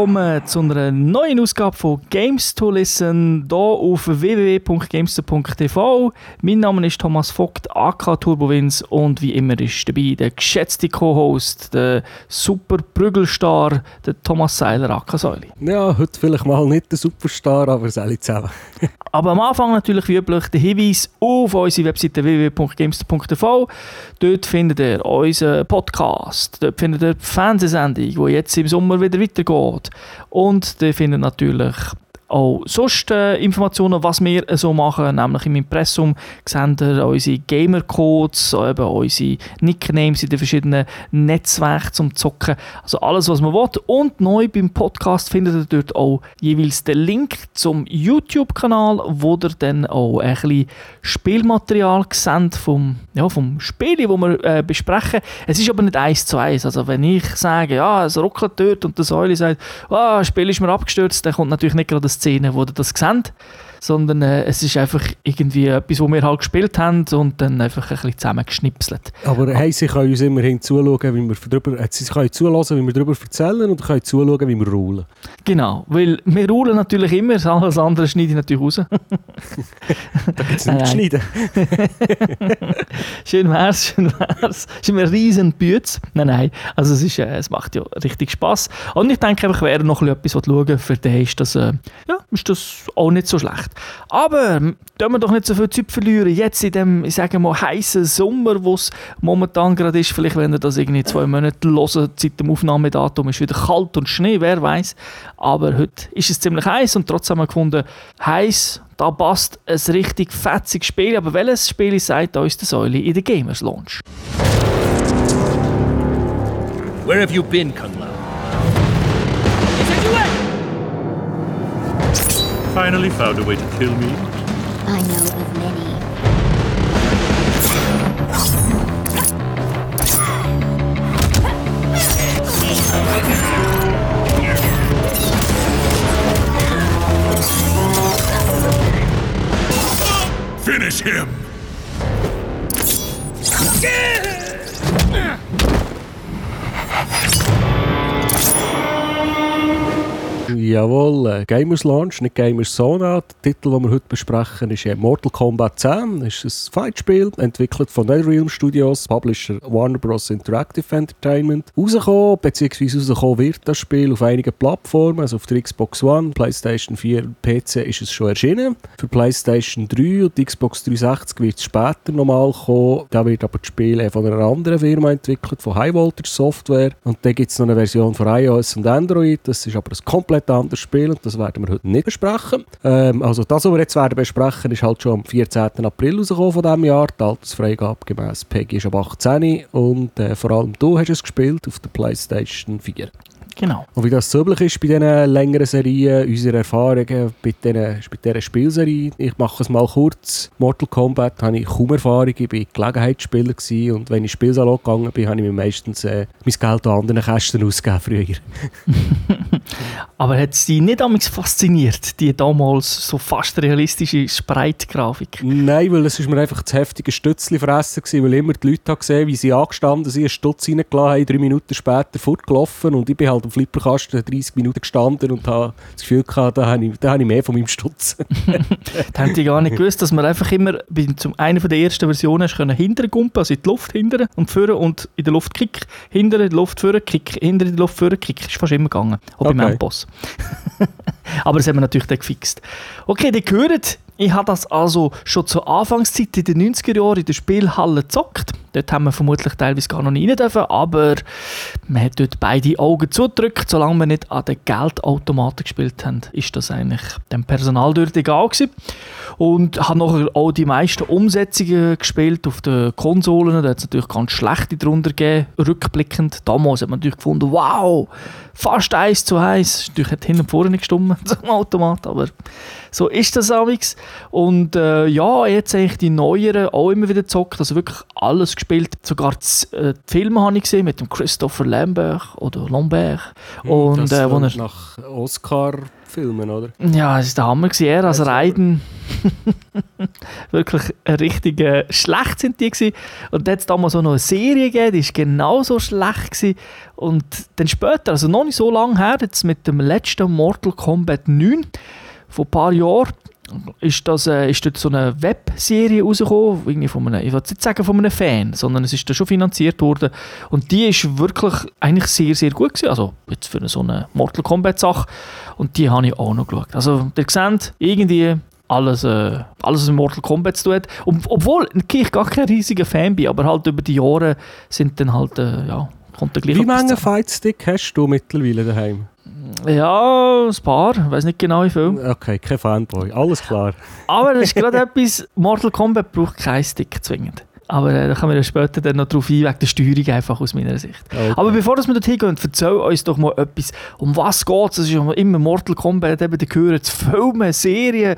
willkommen zu einer neuen Ausgabe von Games to Listen hier auf www.games.tv. Mein Name ist Thomas Vogt, AK Turbowins und wie immer ist dabei der geschätzte Co-Host, der super Prügelstar, der Thomas Seiler, AK Säuli. Ja, heute vielleicht mal nicht der Superstar, aber es alle zusammen. aber am Anfang natürlich wie üblich der Hinweis auf unsere Webseite www.games.tv. Dort findet ihr unseren Podcast, dort findet ihr die Fernsehsendung, die jetzt im Sommer wieder weitergeht. Und ihr findet natürlich auch sonst äh, Informationen, was wir äh, so machen, nämlich im Impressum sehen ihr unsere Gamer-Codes, eben unsere Nicknames in den verschiedenen Netzwerken zum Zocken, also alles, was man will. Und neu beim Podcast findet ihr dort auch jeweils den Link zum YouTube-Kanal, wo ihr dann auch ein bisschen Spielmaterial seht vom, ja, vom Spiel, das wir äh, besprechen. Es ist aber nicht eins zu eins, also wenn ich sage, ja, es ruckelt dort und der Säule sagt, ah, das Spiel ist mir abgestürzt, dann kommt natürlich nicht gerade das Szene, wo ihr das seht, sondern äh, es ist einfach irgendwie etwas, was wir halt gespielt haben und dann einfach ein bisschen zusammengeschnipselt. Aber hey, sie können uns immerhin zuschauen, wie wir darüber, äh, sie können zulassen, wie wir darüber erzählen und können zuschauen, wie wir rulen. Genau, weil wir rulen natürlich immer, alles andere schneide ich natürlich raus. da gibt es nichts zu schneiden. schön wär's, schön wär's. Es ist immer ein riesen Bütz. Nein, nein, also es, ist, äh, es macht ja richtig Spass. Und ich denke einfach, wer noch etwas schauen für den ist das, äh, ja, ist das auch nicht so schlecht. Aber tun wir doch nicht so viel Zeit verlieren. Jetzt in dem, ich sage mal, heißen Sommer, wo es momentan gerade ist, vielleicht wenn ihr das irgendwie zwei Monate hören, seit dem Aufnahmedatum ist wieder kalt und Schnee, wer weiß. Aber heute ist es ziemlich heiß und trotzdem haben wir gefunden, heiß, da passt ein richtig fetziges Spiel. Aber welches Spiel sagt uns der Säule in der Gamers Launch? Where have you been, Kung Lao? Finally found a way to kill me? I know of many. Finish him! Jawohl, äh, Gamers Launch, nicht Gamers Zone. Der Titel, den wir heute besprechen, ist Mortal Kombat 10. Das ist ein Fightspiel, entwickelt von NetherRealm Studios, Publisher Warner Bros. Interactive Entertainment. Rausgekommen, beziehungsweise rausgekommen wird das Spiel auf einigen Plattformen, also auf der Xbox One, PlayStation 4 und PC ist es schon erschienen. Für PlayStation 3 und Xbox 360 wird es später nochmal kommen. Da wird aber das Spiel von einer anderen Firma entwickelt, von High Voltage Software. Und dann gibt es noch eine Version für iOS und Android. Das ist aber ein komplett anderes Spiel und das werden wir heute nicht besprechen. Ähm, also das, was wir jetzt werden besprechen, ist halt schon am 14. April rausgekommen von diesem Jahr. Die Altersfreigabe gemäß PEGI ist ab 18 und äh, vor allem du hast es gespielt auf der PlayStation 4. Genau. Und wie das so üblich ist bei diesen längeren Serien, unsere Erfahrungen bei, diesen, bei dieser Spielserie, ich mache es mal kurz. Mortal Kombat habe ich kaum Erfahrung, ich war Gelegenheitsspieler gewesen, und wenn ich Spielsalon gegangen bin, habe ich mir meistens äh, mein Geld an anderen Kästen ausgegeben früher. Aber hat es dich nicht damals fasziniert, die damals so fast realistische Spreitgrafik? Nein, weil es ist mir einfach das heftige Stützli fressen gewesen, weil immer die Leute gesehen wie sie angestanden sind, einen Stutz reingelassen haben, drei Minuten später fortgelaufen und ich bin halt am Flipperkasten 30 Minuten gestanden und habe das Gefühl gehabt, da habe ich, da habe ich mehr von meinem Stutz. da haben die gar nicht gewusst, dass man einfach immer bei zum einer der ersten Versionen können hinterher gumpen, also in die Luft hinterher und führen und in der Luft kick, hinter in die Luft führen, kick, hinter in die Luft führen, kick. Ist fast immer gegangen, auch okay. beim Endboss. Aber das haben wir natürlich dann gefixt. Okay, die gehört ich habe das also schon zur Anfangszeit in den 90er Jahren in der Spielhalle gezockt. Dort haben wir vermutlich teilweise gar noch nicht rein dürfen, aber man hat dort beide Augen zugedrückt. Solange wir nicht an den Geldautomaten gespielt haben, ist das eigentlich dem Personal dort egal gewesen. Und habe nachher auch die meisten Umsetzungen gespielt auf den Konsolen. Da hat es natürlich ganz schlechte drunter gegeben, rückblickend. Damals hat man natürlich gefunden, wow, fast eins zu eins. Natürlich hat hinten und vorne gestimmt zum Automat, aber so ist das amigs. Und äh, ja, jetzt eigentlich die neueren auch immer wieder gezockt, also wirklich alles gespielt. Sogar die, äh, die Filme habe ich gesehen mit dem Christopher Lambert oder Lambert. Und, das äh, wo er nach Oscar abfilmen, oder? Ja, es war der Hammer. Gewesen. Er als Raiden. Wirklich richtig äh, schlecht sind die gewesen. Und dann hat es damals auch noch eine Serie gegeben, die war genauso schlecht gewesen. Und dann später, also noch nicht so lange her, jetzt mit dem letzten Mortal Kombat 9, vor ein paar Jahren, ist, das, äh, ist dort so eine Webserie rausgekommen, irgendwie von einem, ich will nicht sagen von einem Fan, sondern es ist da schon finanziert worden und die ist wirklich eigentlich sehr, sehr gut gewesen, also jetzt für so eine Mortal Kombat Sache und die habe ich auch noch geschaut. Also ihr seht, irgendwie alles, äh, alles was Mortal Kombat zu tun hat. Und, obwohl ich gar kein riesiger Fan bin, aber halt über die Jahre sind dann halt, äh, ja, kommt der gleich Wie viele zusammen. Fightstick hast du mittlerweile daheim? Ja, ein paar, ich weiß nicht genau wie viel. Okay, kein Fanboy, alles klar. Aber das ist gerade etwas, Mortal Kombat braucht keinen Stick zwingend. Aber äh, da kommen wir ja später dann noch drauf ein, wegen der Steuerung einfach aus meiner Sicht. Okay. Aber bevor wir dorthin gehen, erzähl uns doch mal etwas, um was geht es? Es ist immer Mortal Kombat, eben, die gehören zu Filmen, Serien.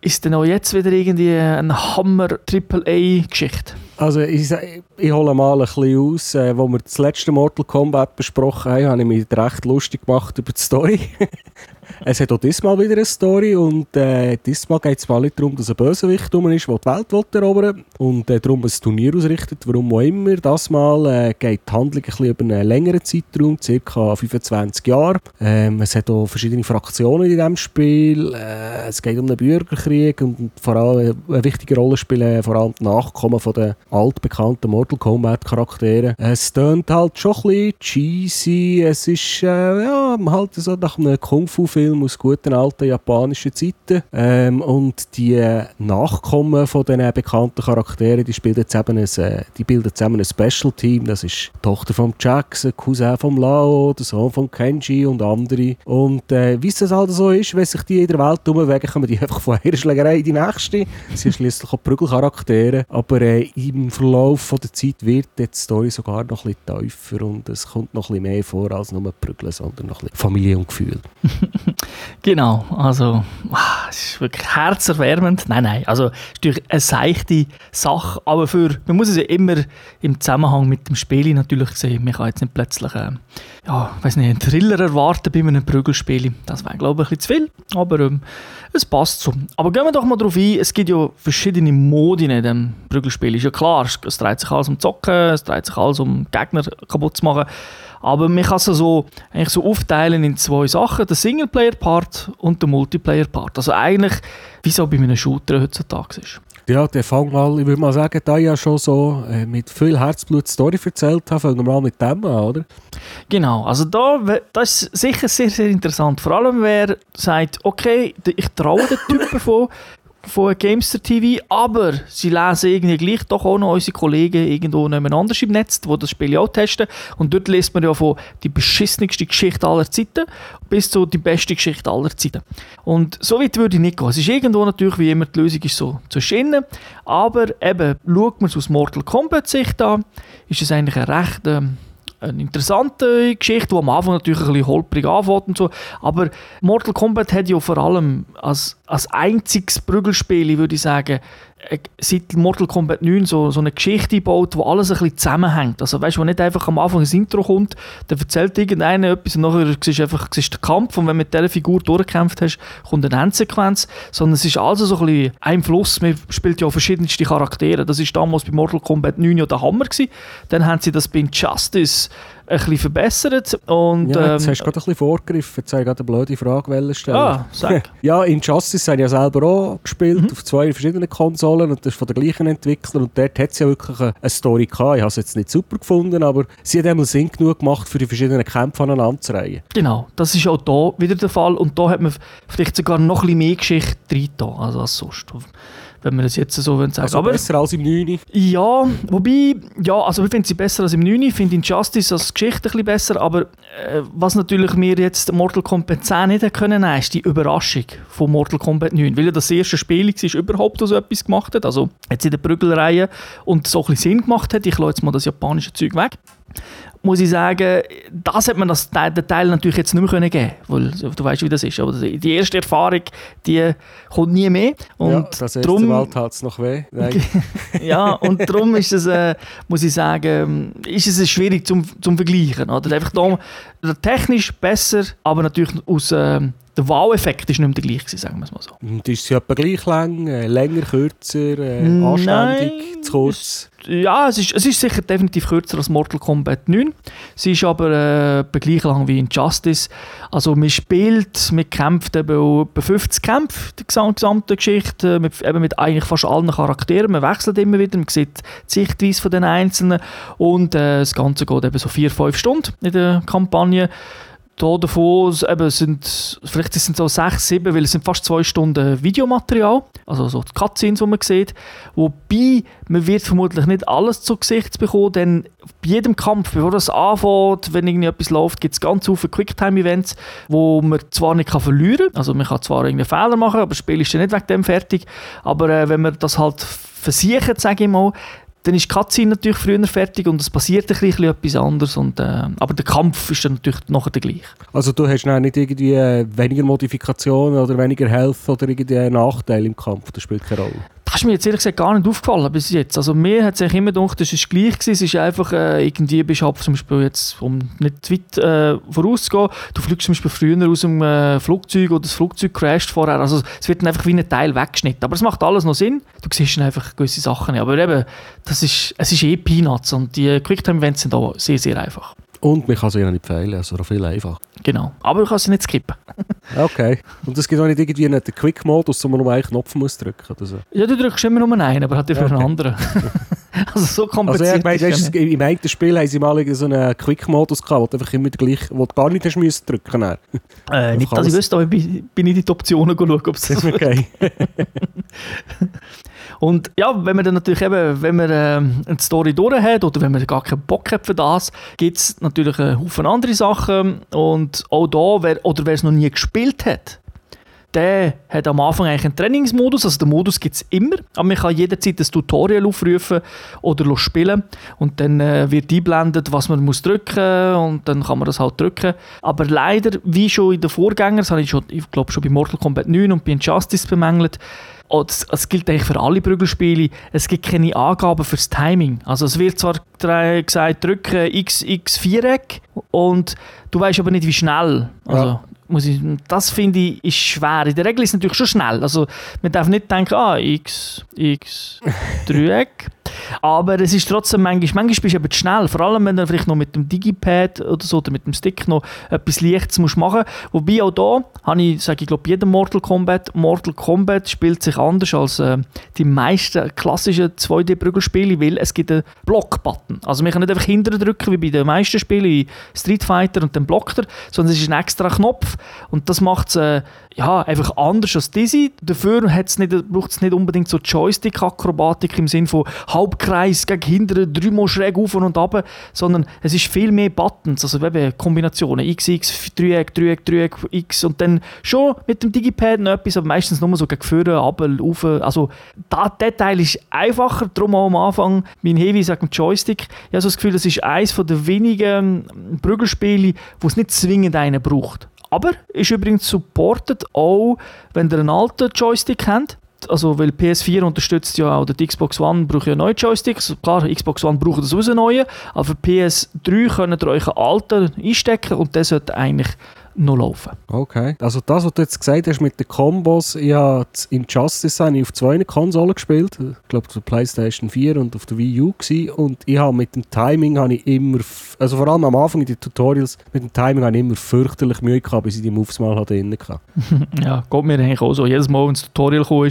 Ist denn auch jetzt wieder irgendwie eine Hammer-AAA-Geschichte? Also ich, ich hole mal ein bisschen aus. Äh, wo wir das letzte Mortal Kombat besprochen haben, habe ich mich recht lustig gemacht über die Story. es hat auch diesmal wieder eine Story und äh, diesmal geht es mal nicht darum, dass ein Bösewicht rum ist, der die Welt will erobern und äh, darum ein Turnier ausrichtet. Warum auch immer. Das Mal äh, geht die Handlung ein bisschen über einen längeren Zeitraum, ca. 25 Jahre. Ähm, es hat auch verschiedene Fraktionen in diesem Spiel. Äh, es geht um einen Bürgerkrieg und vor allem eine wichtige Rolle spielen vor allem die Nachkommen von den altbekannten Mortal Kombat Charakteren. Es tönt halt schon ein bisschen cheesy. Es ist äh, ja, halt so nach einem Kung-Fu-Film aus guten alten japanischen Zeiten. Ähm, und die äh, Nachkommen von den bekannten Charakteren, die, spielen eben ein, äh, die bilden zusammen ein Special-Team. Das ist die Tochter von Jackson, Cousin von Lao, der Sohn von Kenji und andere. Und äh, wie es halt so ist, wenn sich die in der Welt umwegen, kommen die einfach von einer Schlägerei in die nächste. Sie sind schließlich auch Prügelcharaktere. Aber äh, im Verlauf von der Zeit wird die Story sogar noch ein bisschen tiefer und es kommt noch ein bisschen mehr vor als nur Prügeln, sondern noch ein bisschen Familie und Gefühl. Genau, also ah, es ist wirklich herzerwärmend. Nein, nein, also es ist natürlich eine seichte Sache, aber für, man muss es ja immer im Zusammenhang mit dem Spiel natürlich sehen. Man kann jetzt nicht plötzlich äh, ja, weiß nicht, einen Thriller erwarten bei einem Prügelspiel. Das wäre, glaube ich, ein bisschen zu viel, aber ähm, es passt so. Aber gehen wir doch mal darauf ein, es gibt ja verschiedene Modi in diesem Prügelspiel. Ist ja klar, es- dreht sich alles um Zocken, es dreht sich alles um Gegner kaputt zu machen. Aber man kann es so, eigentlich so aufteilen in zwei Sachen, den Singleplayer-Part und den Multiplayer-Part. Also eigentlich, wie so bei einem Shooter heutzutage ist. Ja, der fang mal, ich würde mal sagen, da ich ja schon so äh, mit viel Herzblut die Story erzählt habe, fangen wir mal mit dem an, oder? Genau, also da, das ist sicher sehr, sehr interessant. Vor allem, wer sagt, okay, ich traue den Typen von, von Gamester TV, aber sie lesen irgendwie gleich doch auch noch unsere Kollegen irgendwo nebeneinander im Netz, die das Spiel auch testen. Und dort liest man ja von die beschissenste Geschichte aller Zeiten bis zu die beste Geschichte aller Zeiten. Und so weit würde ich nicht gehen. Es ist irgendwo natürlich, wie immer, die Lösung ist so zu schinnen. Aber eben, schaut man es aus Mortal Kombat Sicht an, ist es eigentlich ein recht... Ähm, eine interessante Geschichte, die am Anfang natürlich ein bisschen holprig anfängt und so. Aber Mortal Kombat hat ja vor allem als, als einziges Prügelspiel, würde ich sagen, äh, seit Mortal Kombat 9 so, so eine Geschichte gebaut, wo alles ein bisschen zusammenhängt. Also weißt du, wo nicht einfach am Anfang ein Intro kommt, dann erzählt irgendeiner etwas und nachher siehst du einfach siehst den Kampf und wenn du mit dieser Figur durchgekämpft hast, kommt eine Endsequenz. Sondern es ist also so ein bisschen ein Fluss. Man spielt ja verschiedenste Charaktere. Das ist damals bei Mortal Kombat 9 ja der Hammer gewesen. Dann haben sie das bei Injustice ein bisschen verbessert und Ja, jetzt ähm, hast du gerade ein bisschen vorgegriffen, jetzt habe ich gerade eine blöde Frage stellen. ah, sag. Ja, Injustice habe ich ja selber auch gespielt, auf zwei verschiedenen Konsolen und das ist von den gleichen Entwicklern und dort hat es ja wirklich eine, Story gehabt. Ich habe es jetzt nicht super gefunden, aber sie hat einmal Sinn genug gemacht, für die verschiedenen Kämpfe aneinander zu reihen. Genau, das ist auch da wieder der Fall und da hat man vielleicht sogar noch ein bisschen mehr Geschichte drin, also als sonst, wenn man das jetzt so sagen Also Aber besser als im 9. ja, wobei, ja, also ich finde sie besser als im 9, ich finde Injustice als Geschichte ein bisschen besser, aber äh, was natürlich mir jetzt Mortal Kombat 10 nicht können nehmen, ist die Überraschung von Mortal Kombat 9, weil ja das erste Spiel war, überhaupt so etwas gemacht hat, also jetzt in der Prügelreihe und so ein bisschen Sinn gemacht hat, ich lasse jetzt mal das japanische Zeug weg. Muss ich sagen, das hat man das, den Teil natürlich jetzt nicht mehr können geben weil du weißt, wie das ist. Aber die erste Erfahrung, die kommt nie mehr. Und ja, das erste drum, Mal tat es noch weh. Ja, und darum ist es, äh, muss ich sagen, ist es schwierig zum, zum Vergleichen. Oder? Einfach da, technisch besser, aber natürlich aus... Äh, der Wow-Effekt war nicht mehr der gleiche, sagen wir es mal so. Und ist sie etwa gleich lang, äh, länger, kürzer, äh, anständig, Nein, zu kurz? ja, es ist, es ist sicher definitiv kürzer als Mortal Kombat 9. Sie ist aber äh, gleich lang wie in Justice. Also man spielt, man kämpft eben etwa 50 Kämpfe, die gesamte Geschichte, mit, eben mit eigentlich fast allen Charakteren. Man wechselt immer wieder, man sieht die Sichtweise von den Einzelnen und äh, das Ganze geht eben so 4-5 Stunden in der Kampagne davon eben sind, vielleicht sind es so sechs, sieben, weil es sind fast zwei Stunden Videomaterial, also so die Cutscenes, die man sieht. Wobei, man wird vermutlich nicht alles zu Gesicht bekommen, denn bei jedem Kampf, bevor das anfängt, wenn irgendwie etwas läuft, gibt es ganz viele Quicktime-Events, wo man zwar nicht kann verlieren kann, also man kann zwar irgendwie Fehler machen, aber das Spiel ist ja nicht wegen dem fertig, aber äh, wenn man das halt versichert, sage ich mal, dann ist die Cutscene natürlich früher fertig und es passiert ein bisschen etwas anderes. Und, äh, aber der Kampf ist dann natürlich nachher der gleiche. Also du hast nicht irgendwie äh, weniger Modifikationen oder weniger Health oder irgendwie Nachteil im Kampf? Das spielt keine Rolle? Das ist mir jetzt ehrlich gesagt gar nicht aufgefallen bis jetzt. Also mir hat es eigentlich immer gedacht, das ist gleich gewesen. Es ist einfach, äh, irgendwie bist du zum Beispiel jetzt, um nicht zu weit äh, vorauszugehen, du fliegst zum Beispiel früher aus dem äh, Flugzeug oder das Flugzeug crasht vorher. Also es wird dann einfach wie ein Teil weggeschnitten. Aber es macht alles noch Sinn. Du siehst dann einfach gewisse Sachen nicht. Aber eben, das ist, es ist eh Peanuts und die Quicktime-Events sind auch sehr, sehr einfach. Und man kann sie ja nicht fehlen, also viel einfacher. Genau, aber du kannst sie nicht skippen. okay. Und es gibt auch nicht irgendwie einen Quick-Modus, wo man nur einen Knopf muss drücken oder so? Ja, du drückst immer nur einen, aber hat dafür okay. einen anderen. also so kompliziert also, ich meine, Im einen Spiel haben sie mal so einen Quick-Modus gehabt, wo du einfach immer gleich, wo du gar nicht hast müssen drücken äh, Nicht, dass ich wüsste, aber ich bin nicht in die Optionen schauen, ob es das okay. Und ja, wenn man dann natürlich eben, wenn man äh, eine Story durch hat oder wenn man gar keinen Bock hat für das, gibt es natürlich einen Haufen andere Sachen. Und auch da, wer, oder wer es noch nie gespielt hat, der hat am Anfang eigentlich einen Trainingsmodus, also den Modus gibt es immer, aber man kann jederzeit das Tutorial aufrufen oder spielen und dann äh, wird eingeblendet, was man muss drücken und dann kann man das halt drücken. Aber leider, wie schon in den Vorgängern, das habe ich, schon, ich glaube schon bei Mortal Kombat 9 und bei Injustice bemängelt, oh, das, das, gilt eigentlich für alle Prügelspiele, es gibt keine Angaben fürs Timing. Also es wird zwar gesagt, drücke X, X, Viereck und du weißt aber nicht, wie schnell. Also, ja. muss ich, das finde ich ist schwer. In der Regel ist es natürlich schon schnell. Also man darf nicht denken, ah, X, X, Dreieck. Aber es ist trotzdem manchmal, manchmal bist du eben schnell. Vor allem, wenn du vielleicht noch mit dem Digipad oder so oder mit dem Stick noch etwas Leichtes musst machen musst. Wobei auch da habe ich, sage ich glaube, jedem Mortal Kombat, Mortal Kombat spielt sich anders als äh, die meisten klassischen 2D-Prügelspiele, weil es gibt einen Block-Button. Also man kann nicht einfach hinterher drücken, wie bei den meisten Spielen, Street Fighter und dann blockt er, sondern es ist ein extra Knopf und das macht es äh, ja, einfach anders als diese. Dafür braucht es nicht unbedingt so Joystick-Akrobatik im Sinne von Halbkreis gegen hinten, dreimal schräg auf und ab, sondern es ist viel mehr Buttons, also eben Kombinationen, X, X, Dreieck, Dreieck, Dreieck, X und dann schon mit dem Digipad noch etwas, aber meistens nur so gegen vorne, runter, rauf. Also der Teil ist einfacher, darum auch am Anfang mein Heavy sagt Joystick. Ich habe so das Gefühl, das ist eines der wenigen Prügelspiele, wo es nicht zwingend einen braucht. Aber ist übrigens supported auch, wenn ihr einen alten Joystick habt. Also, weil PS4 unterstützt ja auch, die Xbox One braucht ja neue Joysticks. Klar, Xbox One braucht das einen neuen, aber für PS3 könnt ihr euch einen alten einstecken und der sollte eigentlich noch laufen. Okay. Also das, was du jetzt gesagt hast mit den Kombos, ich habe Injustice habe ich auf zwei Konsolen gespielt. Ich glaube auf der Playstation 4 und auf der Wii U gewesen. und ich habe mit dem Timing habe ich immer, also vor allem am Anfang in den Tutorials, mit dem Timing habe ich immer fürchterlich Mühe gehabt, bis ich die Moves mal hatte. ja, geht mir eigentlich auch so. Jedes Mal, wenn das Tutorial kam,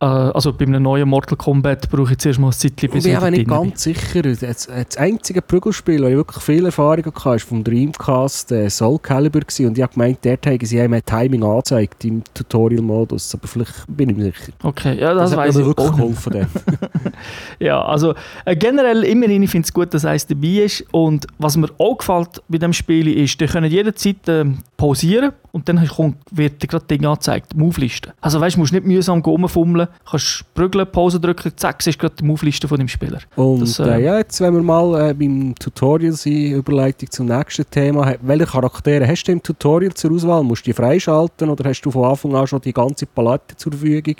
äh, also bei einem neuen Mortal Kombat brauche ich zuerst mal ein Zeitchen, bis ich bin aber nicht ganz sicher. Das, das einzige Prügelspiel, wo ich wirklich viel Erfahrung hatte, war vom Dreamcast äh, Soul Calibur gewesen. und ich habe gemeint, dort haben sie einem Timing angezeigt im Tutorial-Modus, aber vielleicht bin ich mir sicher. Okay, ja, das, das weiß ich wirklich geholfen. ja, also äh, generell immerhin, ich finde es gut, dass eins dabei ist und was mir auch gefällt bei dem Spiel ist, ihr könnt jederzeit äh, pausieren und dann kommt, wird dir gerade Ding angezeigt, Move-Liste. Also weißt du, musst nicht mühsam rumfummeln, kannst prügeln, Pause drücken, zack, siehst gerade die Move-Liste von dem Spieler. Und Das, äh, äh, ja, jetzt, wenn wir mal äh, beim Tutorial sind, Überleitung zum nächsten Thema, welche Charaktere hast du im Tutorial zur Auswahl? Musst du die freischalten oder hast du von Anfang an schon die ganze Palette zur Verfügung?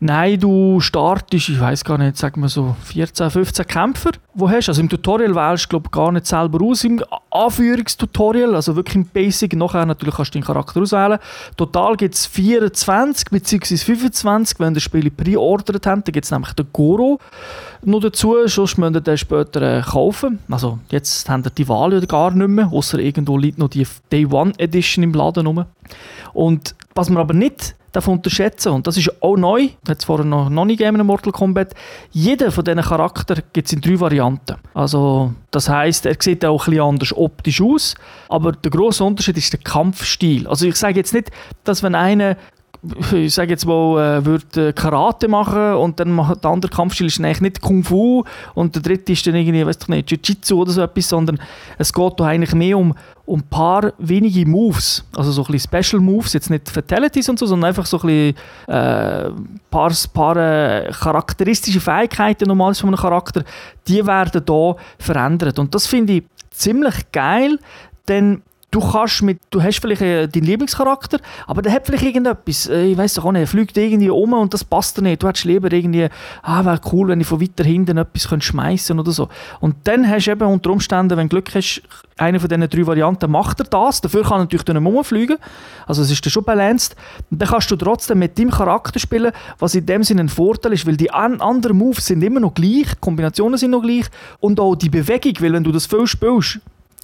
Nein, du startest, ich weiß gar nicht, sagen wir so 14, 15 Kämpfer, wo hast. Also im Tutorial wählst du glaube gar nicht selber aus im Anführungstutorial, also wirklich im Basic. Nachher natürlich kannst du deinen Charakter auswählen. Total gibt es 24 bzw. 25, wenn ihr das Spiel preordert habt. Da gibt es nämlich den Goro noch dazu, sonst müsst ihr den später äh, kaufen. Also jetzt haben ihr die Wahl ja gar nicht mehr, außer irgendwo liegt noch die Day One Edition im Laden rum. Und was man aber nicht darf unterschätzen und das ist auch neu, hat es vorher noch, noch nicht gegeben in Mortal Kombat, jeder von diesen Charakteren gibt es in drei Varianten. Also das heißt, er sieht auch ein bisschen anders optisch aus, aber der grosse Unterschied ist der Kampfstil. Also ich sage jetzt nicht, dass wenn einer ich sage jetzt mal, äh, würde Karate machen und dann macht der andere Kampfstil ist eigentlich nicht Kung Fu und der dritte ist dann irgendwie, weiß ich nicht, Jiu-Jitsu oder so etwas, sondern es geht da eigentlich mehr um, ein paar wenige Moves, also so ein bisschen Special Moves, jetzt nicht Fatalities und so, sondern einfach so ein bisschen äh, paar, paar äh, charakteristische Fähigkeiten normals von einem Charakter, die werden da verändert. Und das finde ich ziemlich geil, denn du kannst mit, du hast vielleicht äh, deinen Lieblingscharakter, aber der hat vielleicht irgendetwas, äh, ich weiß doch auch nicht, er fliegt irgendwie um und das passt nicht. Du hättest lieber irgendwie, ah, wäre cool, wenn ich von weiter hinten etwas schmeißen oder so. Und dann hast du eben unter Umständen, wenn du Glück hast, eine von diesen drei Varianten macht er das. Dafür kann er natürlich dann rumfliegen. Also es ist dann schon balanced. Und dann kannst du trotzdem mit deinem Charakter spielen, was in dem Sinne ein Vorteil ist, weil die an anderen Moves sind immer noch gleich, die Kombinationen sind noch gleich und auch die Bewegung, weil wenn du das viel spielst,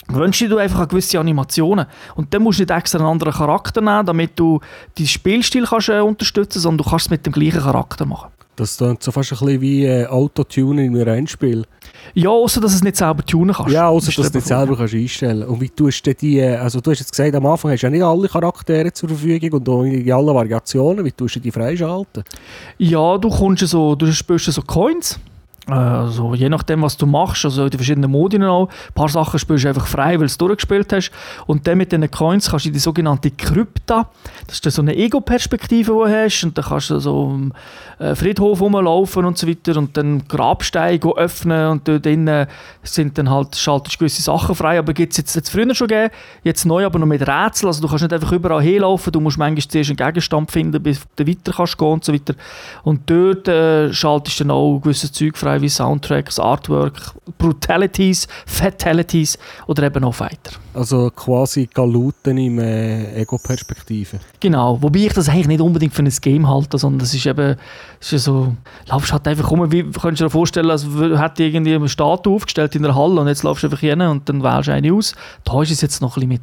gewöhnst du einfach an gewisse Animationen. Und dann musst du nicht extra einen anderen Charakter nehmen, damit du deinen Spielstil kannst, äh, unterstützen kannst, sondern du kannst es mit dem gleichen Charakter machen. Das klingt so fast ein bisschen wie äh, Autotune in einem Rennspiel. Ja, außer dass du es nicht selber tunen kannst. Ja, außer dass du dir nicht selber kannst einstellen. Und wie tust du die, äh, also du hast jetzt gesagt, am Anfang hast du ja nicht alle Charaktere zur Verfügung und auch in allen Variationen. Wie tust du die freischalten? Ja, du kommst so, du spielst so Coins. Also je nachdem, was du machst, also in den verschiedenen Modi auch. Ein paar Sachen spielst du einfach frei, weil du es durchgespielt hast. Und dann mit diesen Coins kannst du in die sogenannte Krypta, das ist dann so eine Ego-Perspektive, die du hast. Und dann kannst du so am äh, Friedhof rumlaufen und so weiter und dann Grabsteine öffnen und dort drinnen sind dann halt, schaltest gewisse Sachen frei. Aber gibt es jetzt, jetzt früher schon gegeben, jetzt neu aber noch mit Rätseln. Also du kannst nicht einfach überall hinlaufen, du musst manchmal zuerst einen Gegenstand finden, bis du weiter kannst gehen und so weiter. Und dort äh, schaltest du dann auch gewisses Zeug frei, wie Soundtracks, Artwork, Brutalities, Fatalities oder eben auch Fighter. Also quasi Galuten im äh, Ego-Perspektive. Genau, wobei ich das eigentlich nicht unbedingt für ein Game halte, sondern das ist eben, das ist so, laufst halt einfach rum, wie könntest du dir vorstellen, als hätte irgendwie eine Statue aufgestellt in der Halle und jetzt laufst du einfach hin und dann wählst du eine aus. Da ist es jetzt noch ein bisschen mit,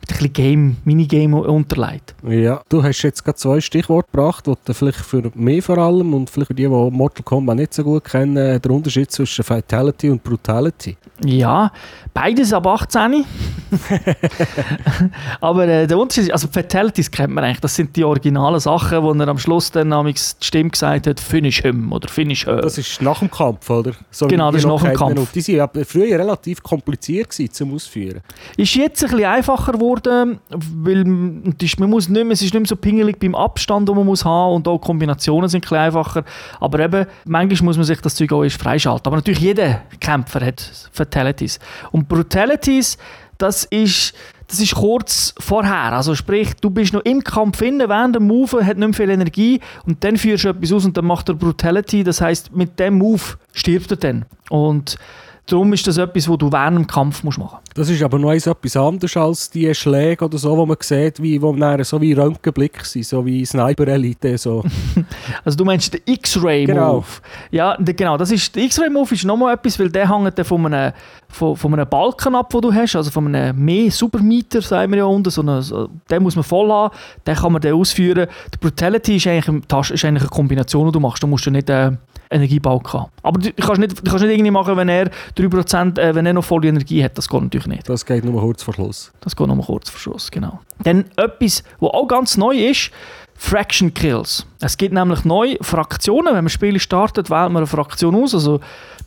mit ein bisschen Game, Minigame unterlegt. Ja, du hast jetzt gerade zwei Stichworte gebracht, die vielleicht für mich vor allem und vielleicht für die, die Mortal Kombat nicht so gut kennen, äh, der Unterschied zwischen Fatality und Brutality. Ja, beides ab 18. Aber äh, der Unterschied ist, also Fatalities kennt man eigentlich, das sind die originalen Sachen, wo er am Schluss dann die Stimme gesagt hat, finish him oder finish her. Das ist nach dem Kampf, oder? So Genau, das ist nach dem. Kampf. Und Die sind ja früher relativ kompliziert gewesen, zum Ausführen. Ist jetzt ein bisschen einfacher geworden, weil man muss nicht mehr, es ist nicht mehr so pingelig beim Abstand, den man muss haben und auch Kombinationen sind ein bisschen einfacher. Aber eben, manchmal muss man sich das Zeug auch erst freischalten. Aber natürlich jeder Kämpfer hat Fatalities. Und Brutalities, das ist, das ist kurz vorher. Also sprich, du bist noch im Kampf drin, während dem Move hat nicht mehr viel Energie und dann führst du etwas aus und dann macht er Brutality. Das heißt, mit dem Move stirbt er dann. Und darum ist das etwas, was du während dem Kampf musst machen musst. Das ist aber noch etwas anderes als die Schläge oder so, wo man sieht, wie, wo dann so wie Röntgenblick sind, so wie Sniper-Elite. So. Also du meinst den X-Ray-Move? Genau. Ja, genau. Das ist, der X-Ray-Move ist nochmal etwas, weil der hängt dann von einem, von, von einem Balken ab, den du hast, also von einem mehr Supermeter, sagen wir ja unten. So eine, so, den muss man voll haben, den kann man dann ausführen. Die Brutality ist eigentlich, ist eigentlich eine Kombination, die du machst. Du musst ja nicht äh, Haben. Aber du kannst nicht, du kannst nicht irgendwie machen, wenn er 3%, äh, wenn er noch volle Energie hat. Das geht natürlich nicht. Das geht nur kurz vor Schluss. Das geht nochmal kurz vor Schluss, genau. Dann etwas, was auch ganz neu ist, Fraction Kills. Es gibt nämlich neue Fraktionen. Wenn man Spiele startet, wählt man eine Fraktion aus. Also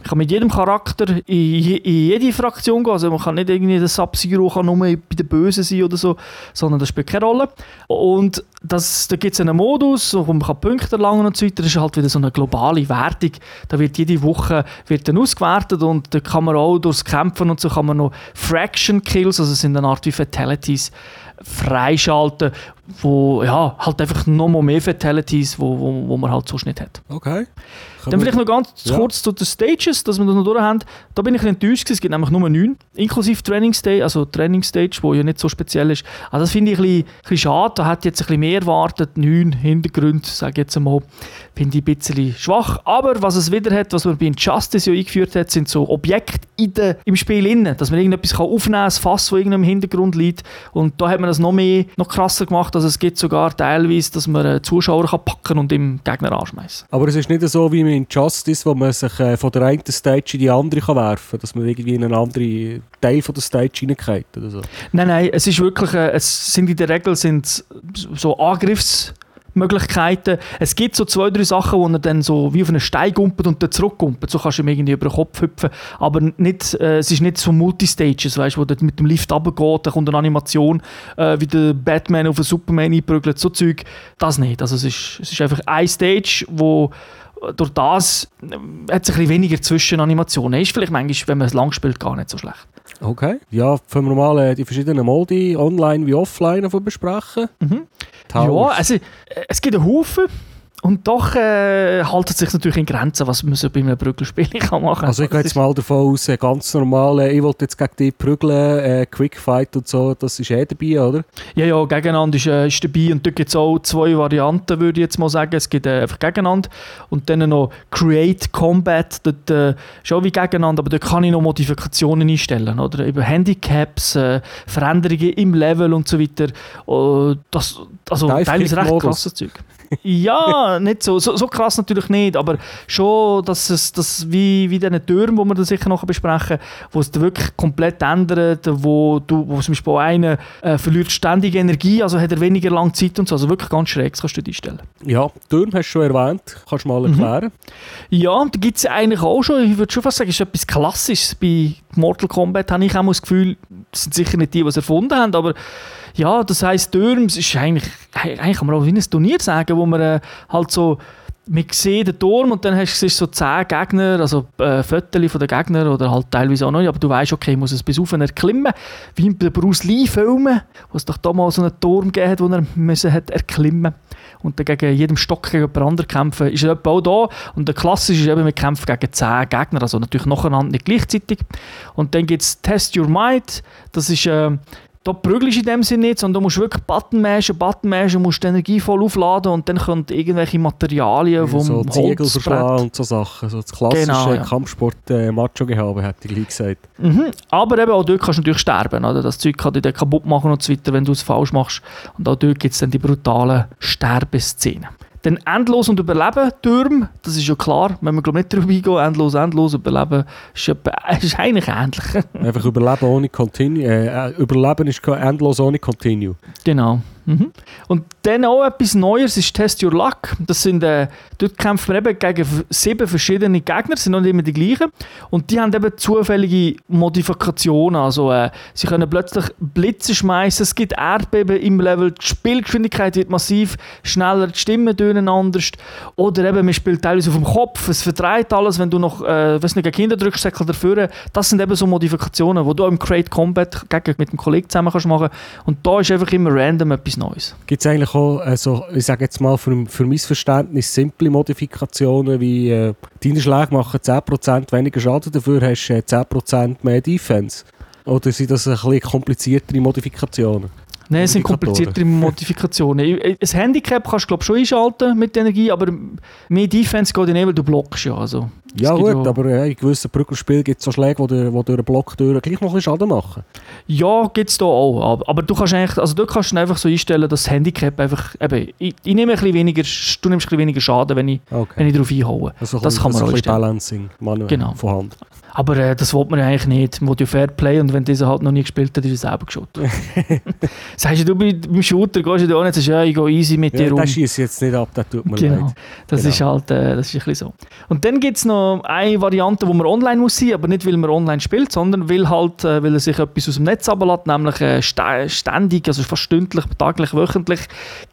Ich kann mit jedem Charakter in, je- in jede Fraktion gehen. Also man kann nicht irgendwie der Sub-Zero nur bei den Bösen sein oder so, sondern das spielt keine Rolle. Und das, da gibt es einen Modus, wo man Punkte erlangen und so weiter. Das ist halt wieder so eine globale Wertung. Da wird jede Woche wird dann ausgewertet und da kann man auch durchs Kämpfen und so kann man noch Fraction Kills, also sind eine Art wie Fatalities, freischalten, wo ja, halt einfach noch mehr Fatalities, wo, wo, wo man halt sonst nicht hat. Okay. Dann vielleicht noch ganz Ja. kurz zu den Stages, dass wir das noch durch haben. Da bin ich enttäuscht, gewesen. es gibt nämlich nur neun, inklusive Trainingsstage, also Trainingsstage, wo ja nicht so speziell ist. Also das finde ich ein bisschen, ein bisschen schade, da hätte jetzt ein bisschen mehr erwartet. Neun Hintergründe, sage ich jetzt einmal, finde ich ein bisschen schwach. Aber was es wieder hat, was man bei Injustice ja eingeführt hat, sind so Objekte in der, im Spiel innen, dass man irgendetwas kann aufnehmen kann, ein Fass, das irgendwo im Hintergrund liegt. Und da hat man das noch mehr, noch krasser gemacht, also es gibt sogar teilweise, dass man einen Zuschauer kann packen und im Gegner anschmeißen. Aber es ist nicht so wie in Justice, wo man sich äh, von der einen Stage in die andere kann werfen kann, dass man irgendwie in einen anderen Teil von der Stage hineingeht oder so. Nein, nein, es ist wirklich, äh, es sind in der Regel sind so Angriffsmöglichkeiten. Es gibt so zwei, drei Sachen, wo er dann so wie auf einen Stein gumpelt und dann zurückgumpelt. So kannst du ihm irgendwie über den Kopf hüpfen. Aber nicht, äh, es ist nicht so Multistages, weißt, wo du mit dem Lift runtergeht, dann kommt eine Animation, äh, wie der Batman auf einen Superman einprügelt, so Zeug. Das nicht. Also es ist, es ist einfach ein Stage, wo durch das äh, hat es ein bisschen weniger Zwischenanimationen. Ist vielleicht manchmal, wenn man es lang spielt, gar nicht so schlecht. Okay. Ja, können wir mal äh, die verschiedenen Modi online wie offline davon besprechen? Mhm. Ja, also äh, es gibt einen Haufen und doch äh, haltet es sich natürlich in Grenzen, was man so bei einem Brüggelspiel kann machen Also ich gehe jetzt mal davon aus, äh, ganz normal, äh, ich wollte jetzt gegen dich prügeln, äh, Quickfight und so, das ist eh dabei, oder? Ja, ja, gegeneinander ist, äh, ist dabei und dort gibt es auch zwei Varianten, würde ich jetzt mal sagen. Es gibt äh, einfach gegeneinander und dann noch Create Combat, dort äh, ist auch wie gegeneinander, aber dort kann ich noch Modifikationen einstellen, oder? Über Handicaps, äh, Veränderungen im Level und so weiter. Äh, das, also teilweise recht krasses Zeug. ja, nicht so. so. So krass natürlich nicht, aber schon, dass es das wie, wie diesen Türmen, die wir dann sicher noch besprechen, wo es wirklich komplett ändert, wo du, wo zum Beispiel einer äh, verliert ständig Energie, also hat er weniger lange Zeit und so. Also wirklich ganz schräg, das kannst du dir einstellen. Ja, Turm hast du schon erwähnt, kannst du mal Mhm. erklären? Ja, da gibt es eigentlich auch schon, ich würde schon fast sagen, es ist etwas Klassisches bei Mortal Kombat, habe ich auch das Gefühl, das sind sicher nicht die, die es erfunden haben, aber ja, das heisst, Turms ist eigentlich, eigentlich kann man auch wie ein Turnier sagen, wo man äh, halt so, man sieht den Turm und dann hast du so zehn Gegner, also äh, Fotos von den Gegnern oder halt teilweise auch nicht, aber du weißt, okay, ich muss es bis auf erklimmen, wie in den Bruce Lee-Filmen, wo es doch da mal so einen Turm gegeben hat, den er müssen hat erklimmen und dann gegen jedem Stock gegen anderen kämpfen, ist er auch da. Und der klassische ist eben, wir kämpfen gegen 10 Gegner, also natürlich nacheinander, nicht gleichzeitig. Und dann gibt es Test Your Might, das ist... Äh, da prügelst du in dem Sinne nicht, sondern du musst wirklich Button mashen, Button mashen, musst die Energie voll aufladen und dann können irgendwelche Materialien vom so Ziegel verschlagen und so Sachen. So das klassische Genau, ja. Kampfsport äh, hätte ich gleich gesagt. Mhm. Aber eben auch dort kannst du natürlich sterben. Oder? Das Zeug kann dich dann kaputt machen und so weiter, wenn du es falsch machst. Und auch dort gibt es dann die brutalen Sterbeszenen. Dann endlos und überleben Türme, das ist ja klar, wenn wir glaub nicht darüber eingehen, endlos, endlos, überleben, ist, etwa, ist eigentlich ähnlich. Einfach überleben ohne Continue. Äh, äh, überleben ist endlos ohne Continue. genau. Mhm. Und dann auch etwas Neues ist Test Your Luck. Das sind, äh, dort kämpfen wir eben gegen sieben verschiedene Gegner, sind nicht immer die gleichen. Und die haben eben zufällige Modifikationen. Also, äh, sie können plötzlich Blitze schmeißen, es gibt Erdbeben im Level, die Spielgeschwindigkeit wird massiv schneller, die Stimmen tönen anders. Oder eben, man spielt teilweise auf dem Kopf, es verdreht alles, wenn du noch, äh, weiß nicht, gegen Kinder drückst, dafür. Das sind eben so Modifikationen, die du im Create Combat gegen, mit dem Kollegen zusammen kannst machen Und da ist einfach immer random etwas Neues. Gibt es eigentlich auch, also, ich sage jetzt mal, für, für mein Verständnis simple Modifikationen wie äh, deine Schläge machen 10% weniger Schaden, dafür hast du äh, 10% mehr Defense? Oder sind das ein bisschen kompliziertere Modifikationen? Nein, es sind kompliziertere Modifikationen. Ein Handicap kannst du glaub, schon einschalten mit der Energie, aber mehr Defense geht nicht, weil du blockst ja. Also, Ja gut, aber äh, in gewissen Brückelspielen gibt es so Schläge, die durch, die durch einen Block durch gleich noch ein bisschen Schaden machen. Ja, gibt es da auch. Aber, aber du kannst eigentlich, also du kannst du einfach so einstellen, dass das Handicap einfach, eben, ich, ich nehme ein bisschen weniger, du nimmst ein bisschen weniger Schaden, wenn ich, Okay. wenn ich darauf einhaue. Also das kann man also auch ein bisschen. Balancing manuell Genau. vorhanden. Aber äh, das will man ja eigentlich nicht. Man will ja Fair Play und wenn dieser halt noch nie gespielt hat, ist er selber geschaut. Sagst du, bei, beim Shooter gehst du da nicht, sagst, ja, ich gehe easy mit dir Ja, um. das schießt jetzt nicht ab, das tut mir Genau, leid. das Genau. ist halt äh, das ist ein bisschen so. Und dann gibt es noch eine Variante, wo man online muss sein, aber nicht, weil man online spielt, sondern weil, halt, äh, weil er sich etwas aus dem Netz ablässt, nämlich äh, stä- ständig, also fast stündlich, täglich, wöchentlich,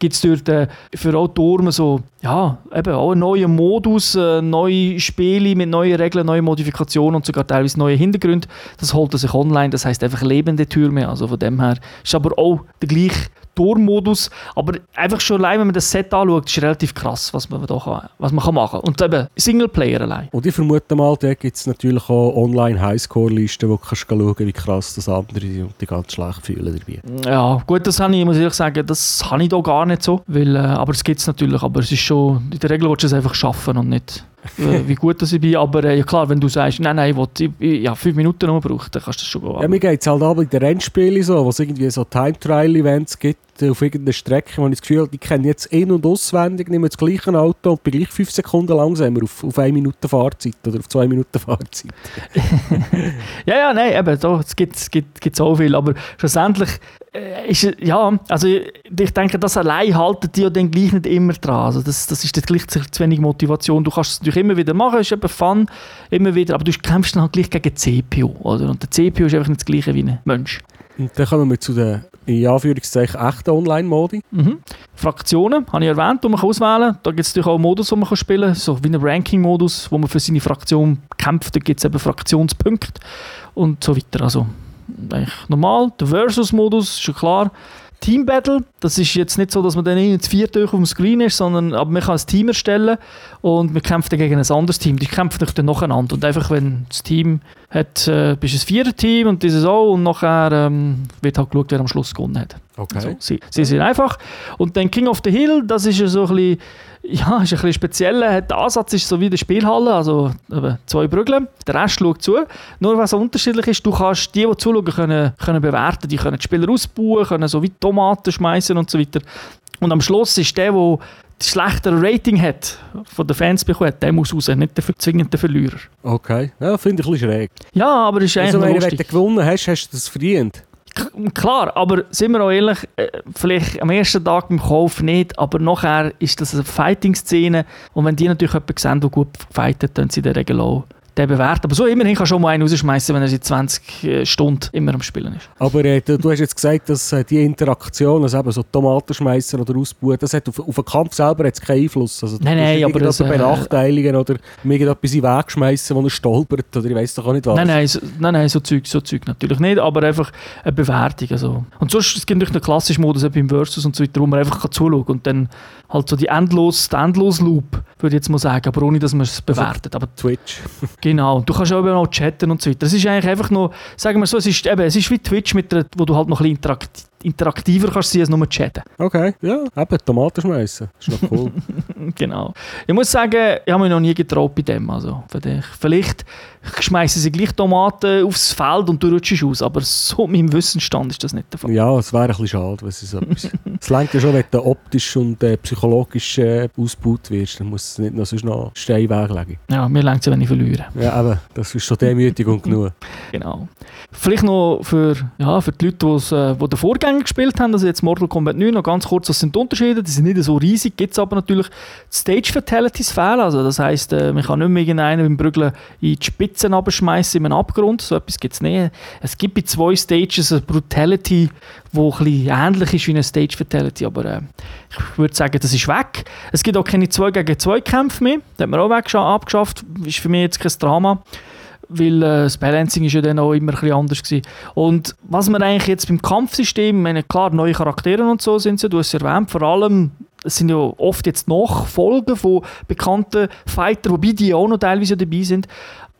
gibt es dort äh, für Autoren so, ja, eben auch einen neuen Modus, äh, neue Spiele mit neuen Regeln, neue Modifikationen und sogar teilweise neue Hintergründe. Das holt er sich online, das heißt einfach lebende Türme, also von dem her ist aber auch der gleiche Tormodus, aber einfach schon allein, wenn man das Set anschaut, ist relativ krass, was man da kann, was man kann machen kann. Und eben Singleplayer allein. Und ich vermute mal, da gibt es natürlich auch Online-Highscore-Listen, wo du kannst schauen wie krass das andere und die ganz schlecht fühlen dabei. Ja, gut, das habe ich, muss ich ehrlich sagen, das habe ich da gar nicht so, weil, äh, aber es gibt es natürlich, aber es ist schon, in der Regel willst du es einfach schaffen und nicht, wie gut das ich bin, aber äh, ja klar, wenn du sagst, nein, nein, ich, will, ich, ich ja, fünf Minuten nur braucht, dann kannst du das schon Ja, mir geht es halt aber in den Rennspielen so, wo es irgendwie so Time-Trial-Events gibt. äh, auf irgendeiner Strecke, wo ich das Gefühl habe, ich kenne jetzt in- und auswendig, nehme das gleiche Auto und bin gleich fünf Sekunden langsamer auf, auf eine Minute Fahrzeit oder auf zwei Minuten Fahrzeit. Ja, ja, nein, eben, da, es gibt, es gibt, gibt so viel, aber schlussendlich äh, ist, ja, also ich, ich denke, das allein haltet die ja dann gleich nicht immer dran, also das, das ist dann gleich zu wenig Motivation, du kannst es natürlich immer wieder machen, ist eben Fun, immer wieder, aber du kämpfst dann halt gleich gegen die CPU, oder, und der CPU ist einfach nicht das gleiche wie ein Mensch. Und dann kommen wir zu den, in Anführungszeichen, echten Online-Modi. Mhm. Fraktionen, habe ich erwähnt, die man auswählen kann. Da gibt es natürlich auch Modus, den man spielen kann, so wie einen Ranking-Modus, wo man für seine Fraktion kämpft. Da gibt es eben Fraktionspunkte und so weiter. Also eigentlich normal. Der Versus-Modus ist schon klar. Team Battle, das ist jetzt nicht so, dass man dann irgendwie zu viert auf dem Screen ist, sondern aber man kann ein Team erstellen und man kämpft dann gegen ein anderes Team. Die kämpfen dann nacheinander. Und einfach, wenn das Team hat, äh, bist du ein Vierer-Team und dieses auch und nachher ähm, wird halt geschaut, wer am Schluss gewonnen hat. Okay. Also, sie, sie sind einfach. Und dann King of the Hill, das ist ja so ein bisschen, ja, ist ein bisschen speziell. Der Ansatz ist so wie die Spielhalle, also zwei Brügel. Der Rest schaut zu. Nur was unterschiedlich ist, du kannst die, die zuschauen, können, können bewerten. Die können die Spieler ausbauen, können so wie Tomaten schmeißen und so weiter. Und am Schluss ist der, der das schlechtere Rating hat, von den Fans bekommen, der muss raus, nicht der zwingend der Verlierer. Okay. Ja, finde ich ein bisschen schräg. Ja, aber es ist eigentlich Also, wenn du gewonnen hast, hast du das verdient. Klar, aber sind wir auch ehrlich, äh, vielleicht am ersten Tag beim Kauf nicht, aber nachher ist das eine Fighting-Szene und wenn die natürlich jemanden sehen, der gut fightet, dann sie in der Regel auch den bewerten. Aber so immerhin kann schon mal einen rausschmeißen, wenn er seit 20 äh, Stunden immer am Spielen ist. Aber äh, du, hast jetzt gesagt, dass äh, die Interaktion, also eben so Tomaten schmeißen oder ausbauen, das hat auf, auf den Kampf selber jetzt keinen Einfluss. Also, Nein, nein, aber das, irgendjemanden äh, benachteiligen oder irgendetwas in den Weg schmeißen, wo er stolpert oder ich weiß doch auch nicht was. Nein, nein, so, nein, nein, so Zeug, so Zeug natürlich nicht, aber einfach eine Bewertung. Also. Und sonst es gibt natürlich einen klassischen Modus beim Versus und so weiter, wo man einfach kann zuschauen kann und dann halt so die endlos, den Endlos-Loop, würde ich jetzt mal sagen, aber ohne, dass man es bewertet. Aber Twitch. Genau, du kannst auch noch chatten und so weiter. Das ist eigentlich einfach noch, sagen wir so, es ist, eben, es ist wie Twitch, mit der, wo du halt noch ein bisschen interakt, interaktiver kannst sein als nur chatten. Okay, ja, eben Tomaten schmeißen. Das ist noch cool. Genau. Ich muss sagen, ich habe mich noch nie getraut bei dem. Also, vielleicht- schmeißen sie gleich Tomaten aufs Feld und du rutschst aus, aber so mit meinem Wissensstand ist das nicht der Fall. ja, es wäre ein bisschen schade, wenn es so etwas... es lenkt ja schon, wenn du optisch und äh, psychologisch äh, ausgebaut wirst, dann muss es nicht noch sonst noch Stein weglegen. Ja, mir längt es, wenn ich verliere. Ja, eben, das ist schon Demütigung genug. Genau. Vielleicht noch für, ja, für die Leute, die's, äh, die den Vorgänger gespielt haben, also jetzt Mortal Kombat 9, noch ganz kurz, was sind die Unterschiede? Die sind nicht so riesig, gibt es aber natürlich Stage Fatalities fehlen, also das heisst, äh, man kann nicht mehr irgendeinen beim Brügeln in die Spitzen abschmeißen in einem Abgrund, so etwas gibt es nicht. Es gibt bei zwei Stages eine Brutality, die ein bisschen ähnlich ist wie eine Stage Fatality, aber äh, ich würde sagen, das ist weg. Es gibt auch keine 2 gegen 2 Kämpfe mehr, das hat man auch abgeschafft, ist für mich jetzt kein Drama weil äh, das Balancing ist ja dann auch immer ein bisschen anders gewesen. Und was man eigentlich jetzt beim Kampfsystem, meine, klar, neue Charaktere und so sind sie, du hast es erwähnt, vor allem, es sind ja oft jetzt Nachfolgen von bekannten Fightern, wobei die auch noch teilweise dabei sind,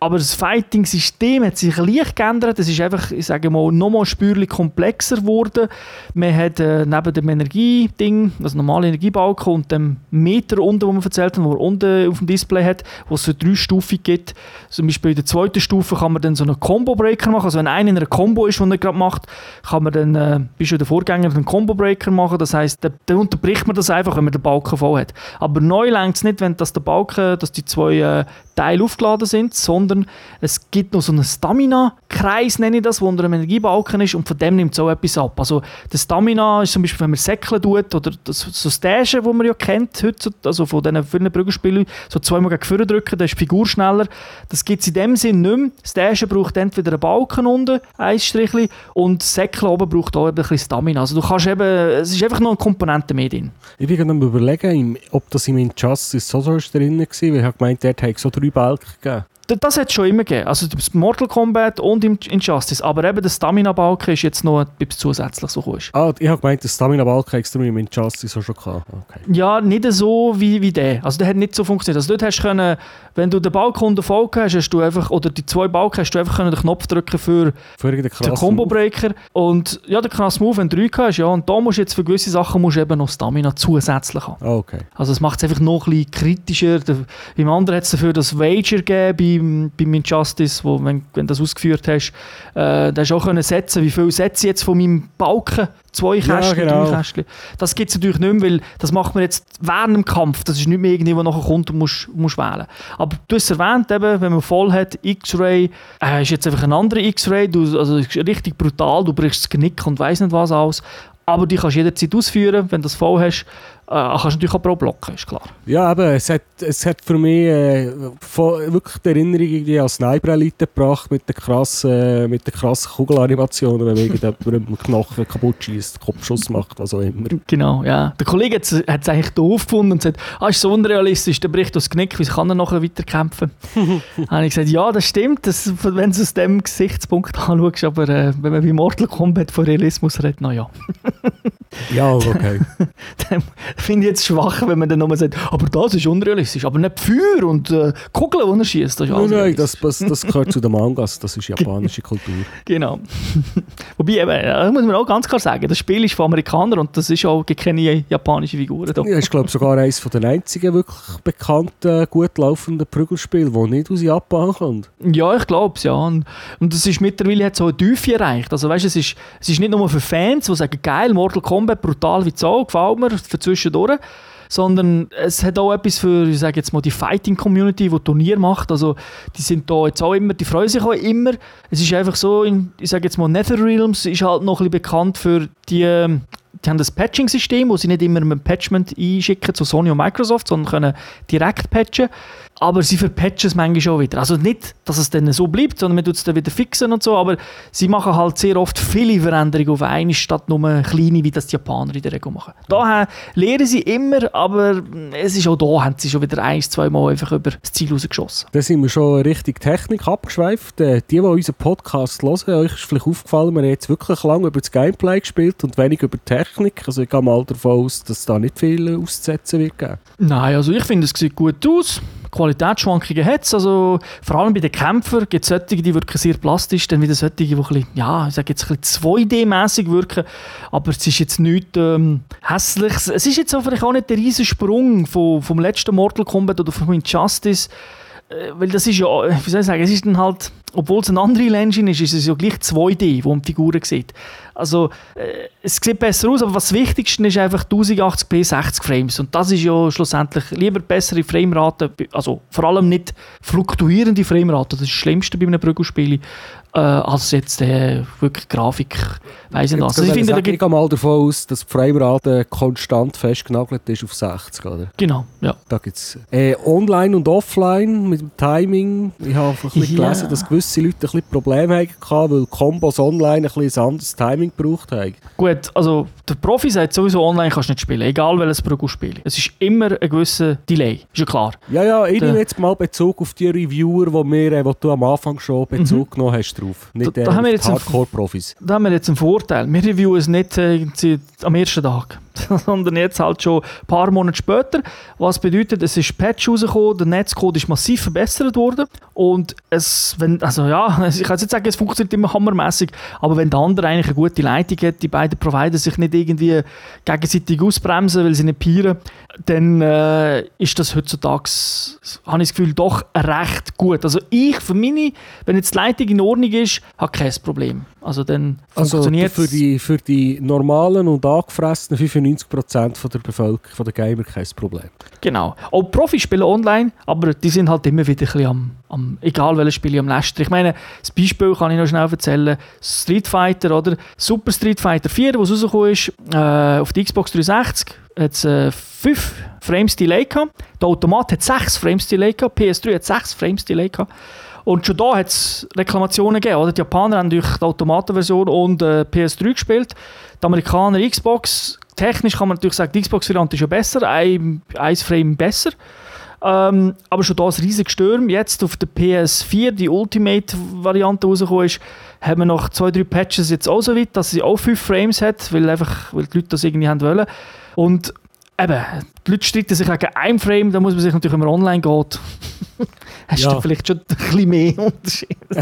aber das Fighting-System hat sich leicht geändert. Es ist einfach, ich sage mal, nochmal spürlich komplexer geworden. Man hat äh, neben dem Energieding, das normale Energiebalken und dem Meter unten, wo man erzählt hat, wo er unten auf dem Display hat, wo es so drei Stufen gibt. Zum Beispiel in der zweiten Stufe kann man dann so einen Combo-Breaker machen. Also wenn einer in einer Combo ist, den er gerade macht, kann man dann, äh, bist du der Vorgänger, einen Combo-Breaker machen. Das heisst, dann, dann unterbricht man das einfach, wenn man den Balken voll hat. Aber neu längt es nicht, wenn das der Balken, dass die zwei äh, Teile aufgeladen sind, sondern sondern es gibt noch so einen Stamina-Kreis, nenne ich das, wo unter einem Energiebalken ist und von dem nimmt es auch etwas ab. Also der Stamina ist zum Beispiel, wenn man Säckeln tut oder das, so Stagen, wo man ja kennt heute, also von diesen vielen Brüggenspielen, so zweimal gegen vorne drücken, dann ist die Figur schneller. Das gibt es in dem Sinn nicht mehr. Stage braucht entweder einen Balken unten, ein Strichli, und Säckeln oben braucht auch ein bisschen Stamina. Also du kannst eben, es ist einfach noch eine Komponente mehr drin. Ich bin am überlegen, ob das in meinem so so ist drin war, weil ich habe gemeint, dort hätte es so drei Balken gegeben. Das hat es schon immer gegeben. Also das Mortal Kombat und im Injustice. Aber eben der Stamina-Balken ist jetzt noch etwas zusätzlich so kommst. Ah, ich habe gemeint, das Stamina-Balken hätte es in meinem Justice auch schon gehabt. Okay. Ja, nicht so wie, wie der. Also der hat nicht so funktioniert. Also dort hast du können, wenn du den Balken unter Balken hast, hast du einfach, oder die zwei Balken, hast du einfach können den Knopf drücken für Für den krassen Combo Move. Breaker. Und ja, der krasse Move, wenn du 3 hast, ja. Und da musst du jetzt für gewisse Sachen musst eben noch Stamina zusätzlich haben. Ah, okay. Also es macht es einfach noch ein bisschen kritischer. Der, beim anderen hat es dafür das Wager gegeben, beim, beim Injustice, wo, wenn, wenn du das ausgeführt hast, äh, da hast du auch können setzen, wie viel setze ich jetzt von meinem Balken, zwei Ja, Kästchen, genau. drei Kästchen. Das gibt es natürlich nicht mehr, weil das macht man jetzt während dem Kampf. Das ist nicht mehr irgendwie, wo nachher kommt und musst, musst wählen. Aber du hast es erwähnt, eben, wenn man voll hat, X-Ray, äh, ist jetzt einfach ein anderer X-Ray, also ist richtig brutal, du brichst das Genick und weiss nicht was alles. Aber die kannst du jederzeit ausführen, wenn du das voll hast. Äh, kannst du natürlich auch pro blocken, ist klar. Ja, eben, es hat, es hat für mich äh, von, wirklich die Erinnerung irgendwie an Sniper Elite gebracht mit den krassen, äh, mit den krassen Kugelanimationen, wenn man irgendjemand im Knochen kaputt schießt, Kopfschuss macht, was auch immer. Genau, ja. Der Kollege hat es eigentlich doof gefunden und gesagt, ah, ist so unrealistisch, der bricht das Genick, wie kann er nachher weiterkämpfen? Habe ich gesagt, ja, das stimmt, das, wenn du es aus dem Gesichtspunkt anschaust, aber äh, wenn man bei Mortal Kombat von Realismus redet, na ja. Ja, okay. Dann finde ich jetzt schwach, wenn man dann nochmal sagt, aber das ist unrealistisch, aber nicht Feuer und äh, Kugeln, die er schießt, das ist nein, nein, das, das, das gehört zu den Mangas, das ist japanische Kultur. Genau. Wobei, eben, das muss man auch ganz klar sagen, das Spiel ist von Amerikanern und das ist auch keine japanische Figuren da. Ja, ist glaube sogar eines der einzigen wirklich bekannten, gut laufenden Prügelspiele, das nicht aus Japan kommt. Ja, ich glaube es, ja. Und, und es ist mittlerweile hat so eine Tiefe erreicht. Also weißt, es ist, es ist nicht nur für Fans, die sagen, geil, Mortal Kombat, brutal wie so, gefällt mir, für zwischendurch. Sondern es hat auch etwas für, ich sage jetzt mal, die Fighting-Community, die Turnier macht. Also die sind da jetzt auch immer, die freuen sich auch immer. Es ist einfach so, ich sage jetzt mal, Netherrealms ist halt noch ein bisschen bekannt für die, ähm, die haben das Patching-System, wo sie nicht immer dem Patchment einschicken zu Sony und Microsoft, sondern können direkt patchen. Aber sie verpatchen es manchmal schon wieder. Also nicht, dass es dann so bleibt, sondern man tut es dann wieder fixen und so, aber sie machen halt sehr oft viele Veränderungen auf einmal, statt nur kleine, wie das die Japaner in der Regel machen. Da lehren sie immer, aber es ist auch da, haben sie schon wieder ein, zwei Mal einfach über das Ziel rausgeschossen. Da sind wir schon Richtung Technik abgeschweift. Äh, Die, die unseren Podcast hören, euch ist vielleicht aufgefallen, wir haben jetzt wirklich lange über das Gameplay gespielt und wenig über die Technik. Also ich gehe mal davon aus, dass da nicht viel auszusetzen wird geben. Nein, also ich finde, es sieht gut aus. Qualitätsschwankungen hat es. Also, vor allem bei den Kämpfern gibt es solche, die wirken sehr plastisch, dann wieder solche, die ein bisschen, ja, ich sage jetzt ein bisschen 2D-mäßig wirken. Aber es ist jetzt nichts ähm, Hässliches. Es ist jetzt vielleicht auch nicht der riesen Sprung vom, vom letzten Mortal Kombat oder vom Injustice. Äh, Weil das ist ja, wie soll ich sagen, es ist dann halt, obwohl es eine andere Engine ist, ist es ja gleich 2D, wo man die Figuren sieht. Also, äh, es sieht besser aus, aber was das Wichtigste ist einfach 1080p 60 Frames. Und das ist ja schlussendlich lieber bessere Framerate, also vor allem nicht fluktuierende Framerate, das ist das Schlimmste bei einem Prügelspiel, äh, als jetzt äh, wirklich Grafik, weiss nicht was. Also, ich finde, da gibt, gehe mal davon aus, dass die Framerate konstant festgenagelt ist auf 60. Oder? genau, ja. Da gibt's äh, Online und Offline mit dem Timing. Ich habe einfach ein bisschen Ja. gelesen, dass gewisse Leute ein bisschen Probleme hatten, weil Kombos online ein bisschen ein anderes Timing gebraucht haben. Gut, also der Profi sagt sowieso, online kannst du nicht spielen, egal welches Prügelspiel. Es ist immer ein gewisser Delay, ist ja klar. Ja, ja, ich Da- nehme jetzt mal Bezug auf die Reviewer, wo, wir, äh, wo du am Anfang schon Bezug genommen hast drauf. Nicht Mhm. Da- äh, da haben wir jetzt die einen- Hardcore-Profis. Da haben wir jetzt einen Vorteil. Wir reviewen es nicht äh, am ersten Tag, sondern jetzt halt schon ein paar Monate später. Was bedeutet, es ist Patch rausgekommen, der Netzcode ist massiv verbessert worden und es, wenn, also ja, ich kann jetzt sagen, es funktioniert immer hammermäßig, aber wenn der andere eigentlich eine gute Leitung hat, die beiden Provider sich nicht irgendwie gegenseitig ausbremsen, weil sie nicht pieren, dann äh, ist das heutzutage, habe ich das Gefühl, doch recht gut. Also ich für meine, wenn jetzt die Leitung in Ordnung ist, habe kein Problem. Also dann Also funktioniert für die, für die normalen und angefressenen 95% von der Bevölkerung, von der Gamer, kein Problem. Genau. Auch Profis spielen online, aber die sind halt immer wieder ein bisschen am, am egal welches Spiel, am Lästern. Ich meine, das Beispiel kann ich noch schnell erzählen. Street Fighter, oder? Super Street Fighter 4, was rausgekommen ist, äh, auf die Xbox 360, hat es äh, 5 Frames Delay gehabt. Der Automat hat 6 Frames Delay gehabt, PS3 hat 6 Frames Delay gehabt. Und schon da hat es Reklamationen gegeben. Oder? Die Japaner haben durch die Automatenversion und äh, PS3 gespielt. Die Amerikaner Xbox. Technisch kann man natürlich sagen, die Xbox-Variante ist ja besser, ein, ein Frame besser. Ähm, aber schon da ein riesiges Sturm. Jetzt auf der PS4, die Ultimate-Variante rausgekommen ist, haben wir noch zwei, drei Patches jetzt auch so weit, dass sie auch 5 Frames hat, weil, einfach, weil die Leute das irgendwie haben wollen. Und eben, die Leute streiten sich wegen einem Frame, da muss man sich natürlich, wenn man online geht, hast Ja. du vielleicht schon ein bisschen mehr Unterschied.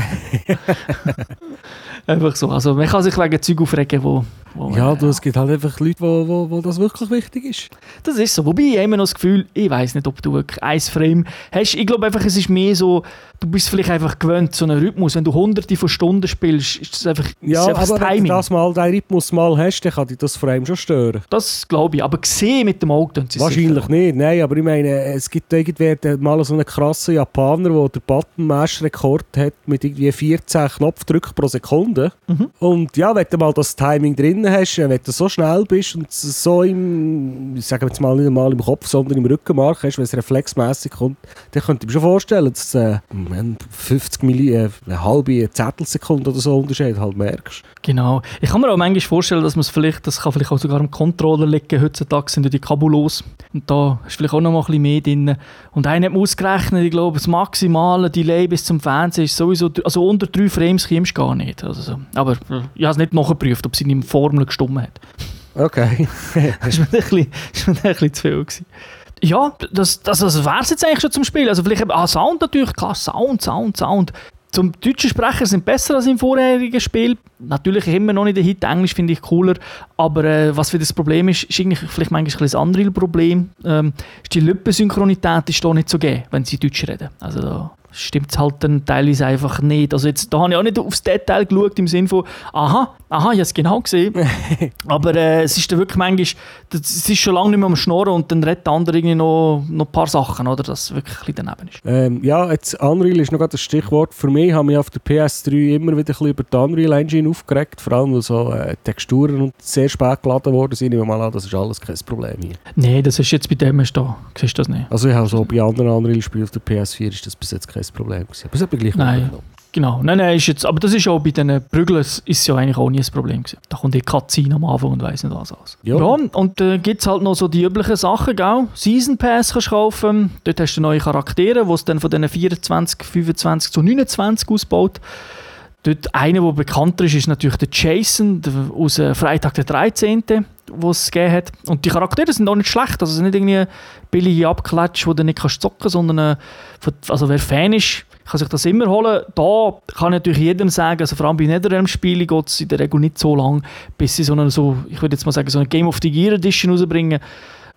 einfach so. Also man kann sich wegen Zeug aufregen, wo... wo Ja, du, es gibt halt einfach Leute, wo, wo, wo das wirklich wichtig ist. das ist so. Wobei ich immer noch das Gefühl, ich weiß nicht, ob du wirklich ein Frame hast. Ich glaube einfach, es ist mehr so, du bist vielleicht einfach gewöhnt, so einen Rhythmus. Wenn du hunderte von Stunden spielst, ist das einfach, Ja, ist einfach aber das wenn Timing. du das mal, den Rhythmus mal hast, dann kann dich das allem schon stören. Das glaube ich. Aber gesehen mit dem Auge tun sie Wahrscheinlich sicher. nicht, nein, aber ich meine, es gibt irgendwer mal so einen krassen Japaner, der den Button-Mash-Rekord hat mit irgendwie 14 Knopfdrücken pro Sekunde. Mhm. Und ja, wenn du mal das Timing drin hast, wenn du so schnell bist und so im, ich sage jetzt mal nicht einmal im Kopf, sondern im Rückenmark hast, wenn es reflexmäßig kommt, dann könnte ich mir schon vorstellen, dass äh, wenn 50 Milli, äh, eine halbe Zettelsekunde oder so Unterschied halt merkst. Genau. Ich kann mir auch manchmal vorstellen, dass man es vielleicht, das kann vielleicht auch sogar am Controller liegen, heutzutage sind ja die Kabulos. Und da ist vielleicht auch noch mal ein bisschen mehr drin. Und einer hat mir ausgerechnet, glaube, das maximale Delay bis zum Fernsehen ist sowieso, also unter drei Frames kommst du gar nicht. Also so. Aber ich habe es nicht nachgeprüft, ob sie in der Formel gestummt hat. Okay. Das war mir ein bisschen, mir ein bisschen zu viel. Gewesen. Ja, das, das, das wäre es jetzt eigentlich schon zum Spiel. Also vielleicht, ah, Sound natürlich, klar, Sound, Sound, Sound. Zum deutschen Sprecher sind besser als im vorherigen Spiel. Natürlich immer noch nicht der Hit, Englisch finde ich cooler. Aber äh, was für das Problem ist, ist eigentlich vielleicht manchmal ein bisschen das andere Problem. Ähm, ist die Lippensynchronität ist da nicht so gegeben, wenn sie Deutsch reden. Also da stimmt es halt dann teilweise einfach nicht. Also jetzt, da habe ich auch nicht aufs Detail geschaut, im Sinne von, aha, aha, ich habe es genau gesehen. Aber äh, es ist dann wirklich manchmal, das- es ist schon lange nicht mehr am Schnurren und dann redet der andere irgendwie noch, noch ein paar Sachen, oder? Das wirklich ein daneben ist. Ähm, ja, jetzt Unreal ist noch gerade das Stichwort. Für mich haben mich auf der PS3 immer wieder ein bisschen über die Unreal Engine aufgeregt, vor allem weil so äh, Texturen und sehr spät geladen worden sind. Ich mal an, das ist alles kein Problem hier. Nein, das ist jetzt bei dem da, siehst du das nicht. Also ich habe so bei anderen Unreal-Spielen auf der PS4 ist das bis jetzt kein Problem gewesen. Aber es hat gleich Nein. Genau, nein, nein, ist jetzt, aber das ist auch bei diesen Prügeln ist ja eigentlich auch nie ein Problem gewesen. Da kommt die Cutscene am Anfang und weiss nicht was alles. Ja. Und äh, gibt es halt noch so die üblichen Sachen, gell? Season Pass kannst du kaufen, dort hast du neue Charaktere, die es dann von diesen 24, 25 zu 29 ausbaut. Dort einer, der bekannter ist, ist natürlich der Jason aus äh, Freitag der 13., wo es gegeben hat. Und die Charaktere sind auch nicht schlecht, also es sind nicht irgendwie billige Abklatsch, wo du nicht kannst zocken sondern äh, also wer Fan ist, kann sich das immer holen. Da kann ich natürlich jedem sagen, also vor allem bei NetherRealm-Spielen geht es in der Regel nicht so lang, bis sie so eine, so, ich jetzt mal sagen, so eine Game of the Year Edition rausbringen,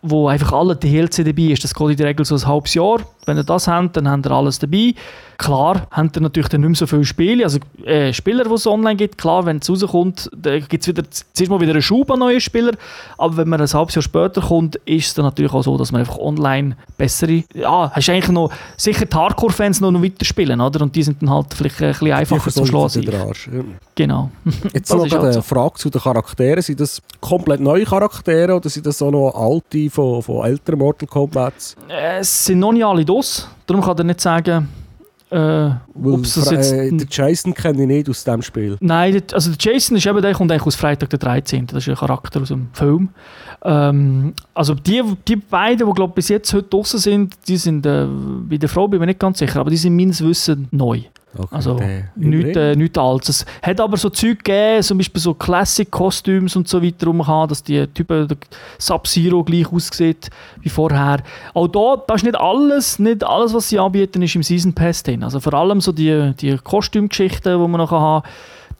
wo einfach alle DLC dabei ist. Das geht in der Regel so ein halbes Jahr. Wenn ihr das habt, dann habt ihr alles dabei. Klar, habt ihr natürlich dann nicht mehr so viele Spiele, also äh, Spieler, die es online gibt. Klar, wenn es rauskommt, dann gibt es wieder, zuerst mal wieder einen Schub an neuen Spielern. Aber wenn man ein halbes Jahr später kommt, ist es dann natürlich auch so, dass man einfach online bessere, ja, hast eigentlich noch, sicher die Hardcore-Fans noch, noch weiterspielen, oder? Und die sind dann halt vielleicht ein bisschen einfacher versorgen Schlagen. Ja. Genau. Jetzt noch halt eine so. Frage zu den Charakteren. Sind das komplett neue Charaktere oder sind das auch noch alte von, von älteren Mortal Kombat? Äh, Es sind noch nicht alle dos, darum kann ich nicht sagen, äh, ob es jetzt... äh, den Jason kenne ich nicht aus dem Spiel. Nein, der- also der Jason ist eben, der kommt eigentlich aus Freitag der 13. Das ist ein Charakter aus dem Film. Ähm, also die, die beiden, die glaube bis jetzt heute draußen sind, die sind, äh, bei der Frau bin ich mir nicht ganz sicher, aber die sind meines Wissens neu. Okay, Also nichts äh, nicht Altes. Es hat aber so Zeug gegeben, zum Beispiel so Classic-Kostüms und so weiter, kann, dass die Typen der Sub-Zero gleich aussieht wie vorher. Auch da, da ist nicht alles, nicht alles, was sie anbieten, ist im Season Pass drin. Also vor allem so die, die Kostümgeschichten, die man noch haben kann,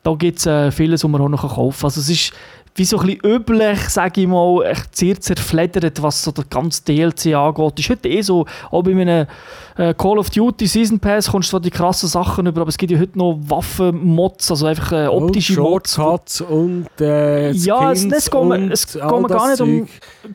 da gibt es äh, vieles, was man auch noch kaufen kann. Also es ist wie so ein bisschen üblich, sage ich mal, echt sehr zerfleddert, was so der ganze DLC angeht. Ist heute eh so, auch bei einem äh, Call of Duty Season Pass kommst du zwar die krassen Sachen über, aber es gibt ja heute noch Waffenmods, also einfach äh, optische und Mods. Shortcuts und äh, Ja, es, es geht mir, es geht mir gar, nicht um,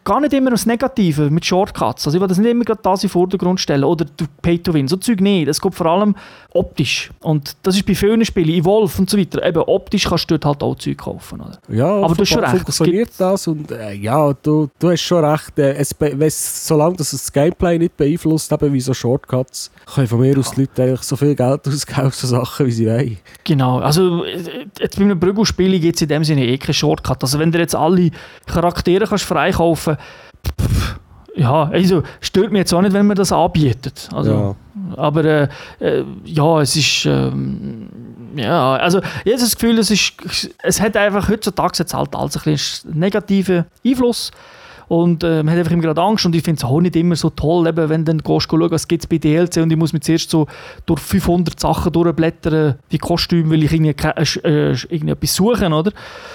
gar nicht immer ums Negative mit Shortcuts. Also ich will das nicht immer gerade das in den Vordergrund stellen oder Pay to Win. So Zeug nicht. Es geht vor allem optisch. Und das ist bei vielen Spielen, Evolve und so weiter, eben optisch kannst du dort halt auch Zeug kaufen. Oder? Ja, Aber du hast schon recht, es Funktioniert das und äh, ja, du, du hast schon recht. Äh, es, solange das das Gameplay nicht beeinflusst, eben wie so Shortcuts, können von mir aus die Leute eigentlich so viel Geld ausgeben so Sachen, wie sie wollen. Genau, also äh, jetzt bei einem Brüggelspiel gibt es in dem Sinne eh keinen Shortcut. Also wenn du jetzt alle Charaktere kannst freikaufen pff, ja, also stört mich jetzt auch nicht, wenn man das anbietet. Also, Ja. Aber äh, äh, ja, es ist ähm, ja, also ich habe das Gefühl, es, ist, es hat einfach heutzutage jetzt halt alles ein negativen Einfluss. Und äh, man hat einfach immer gerade Angst und ich finde es auch nicht immer so toll, eben, wenn du dann gehst, schauen, was gibt es bei DLC und ich muss mir zuerst so durch 500 Sachen durchblättern, wie Kostüme, weil ich irgendwie, äh, äh, irgendetwas suchen, oder?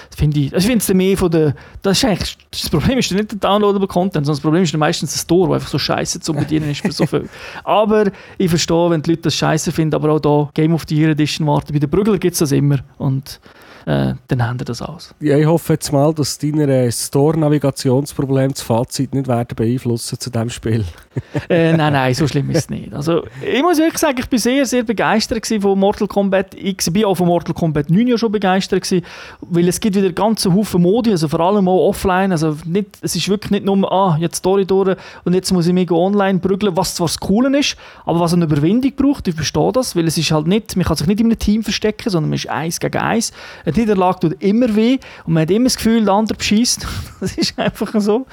Das finde ich, also ich finde es mehr von der, das ist eigentlich, das Problem ist nicht der downloadable Content, sondern das Problem ist meistens der Store, der einfach so scheiße zu bedienen ist für so viel. Aber ich verstehe, wenn die Leute das scheiße finden, aber auch da Game of the Year Edition warten, bei den Brüggeln gibt es das immer und äh, dann haben wir das aus. Ja, ich hoffe jetzt mal, dass deine äh, Store-Navigationsprobleme das Fazit nicht werden beeinflussen zu diesem Spiel. äh, nein, nein, so schlimm ist es nicht. Also, ich muss wirklich sagen, ich bin sehr, sehr begeistert von Mortal Kombat. Ich bin auch von Mortal Kombat 9 ja schon begeistert gewesen, weil es gibt wieder ganze Haufen Modi, also vor allem auch offline. Also nicht, es ist wirklich nicht nur, ah, jetzt Story durch und jetzt muss ich mich online prügeln, was zwar das Coole ist, aber was eine Überwindung braucht, ich verstehe das, weil es ist halt nicht, man kann sich nicht in einem Team verstecken, sondern man ist eins gegen eins. Eine Niederlage tut immer weh und man hat immer das Gefühl, der andere beschießt. das ist einfach so.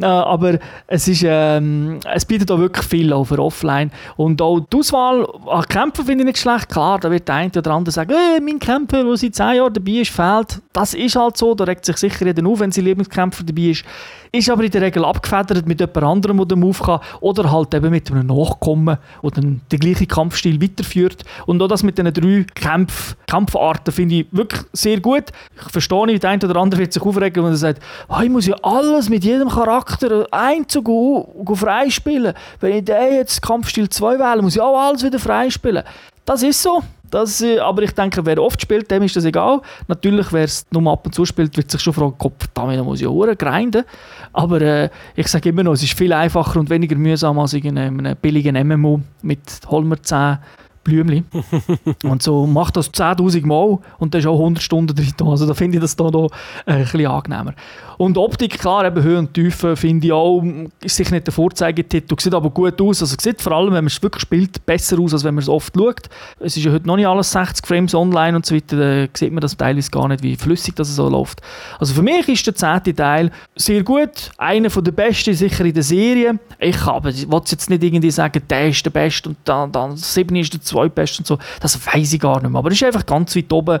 Äh, aber es, ist, ähm, es bietet auch wirklich viel auch für offline. Und auch die Auswahl an Kämpfen finde ich nicht schlecht. Klar, da wird der eine oder andere sagen, äh, mein Kämpfer, der seit 10 Jahren dabei ist, fehlt. Das ist halt so, da regt sich sicher jeder auf, wenn sein Lieblingskämpfer dabei ist. Ist aber in der Regel abgefedert mit jemand anderem, der den Move kann. Oder halt eben mit einem Nachkommen, der dann den gleichen Kampfstil weiterführt. Und auch das mit diesen drei Kampf, Kampfarten finde ich wirklich sehr gut. Ich verstehe nicht, der eine oder andere wird sich aufregen, wenn er sagt, oh, ich muss ja alles mit jedem Charakter go freispielen. Wenn ich den jetzt Kampfstil 2 wähle, muss ich auch alles wieder freispielen. Das ist so. Das, äh, aber ich denke, wer oft spielt, dem ist das egal. Natürlich, wer es nur ab und zu spielt, wird sich schon fragen, Kopf, damit muss ich hure grinden. Aber äh, ich sage immer noch, es ist viel einfacher und weniger mühsam als in einem billigen MMO mit Holmer 10 Blümli. und so macht das 10'000 Mal und dann ist auch 100 Stunden drin. Also da finde ich das da noch äh, ein bisschen angenehmer. Und Optik, klar, eben Höhe und Tiefe finde ich auch, ist sicher nicht der Vorzeigetitel, sieht aber gut aus. Also sieht vor allem, wenn man es wirklich spielt, besser aus, als wenn man es oft schaut. Es ist ja heute noch nicht alles 60 Frames online und so weiter, da sieht man das teilweise gar nicht, wie flüssig das so läuft. Also für mich ist der zehnte Teil sehr gut, einer von der besten sicher in der Serie. Ich aber, ich will jetzt nicht irgendwie sagen, der ist der Beste und dann, dann sieben ist der zweitbeste und so. Das weiß ich gar nicht mehr. Aber es ist einfach ganz weit oben.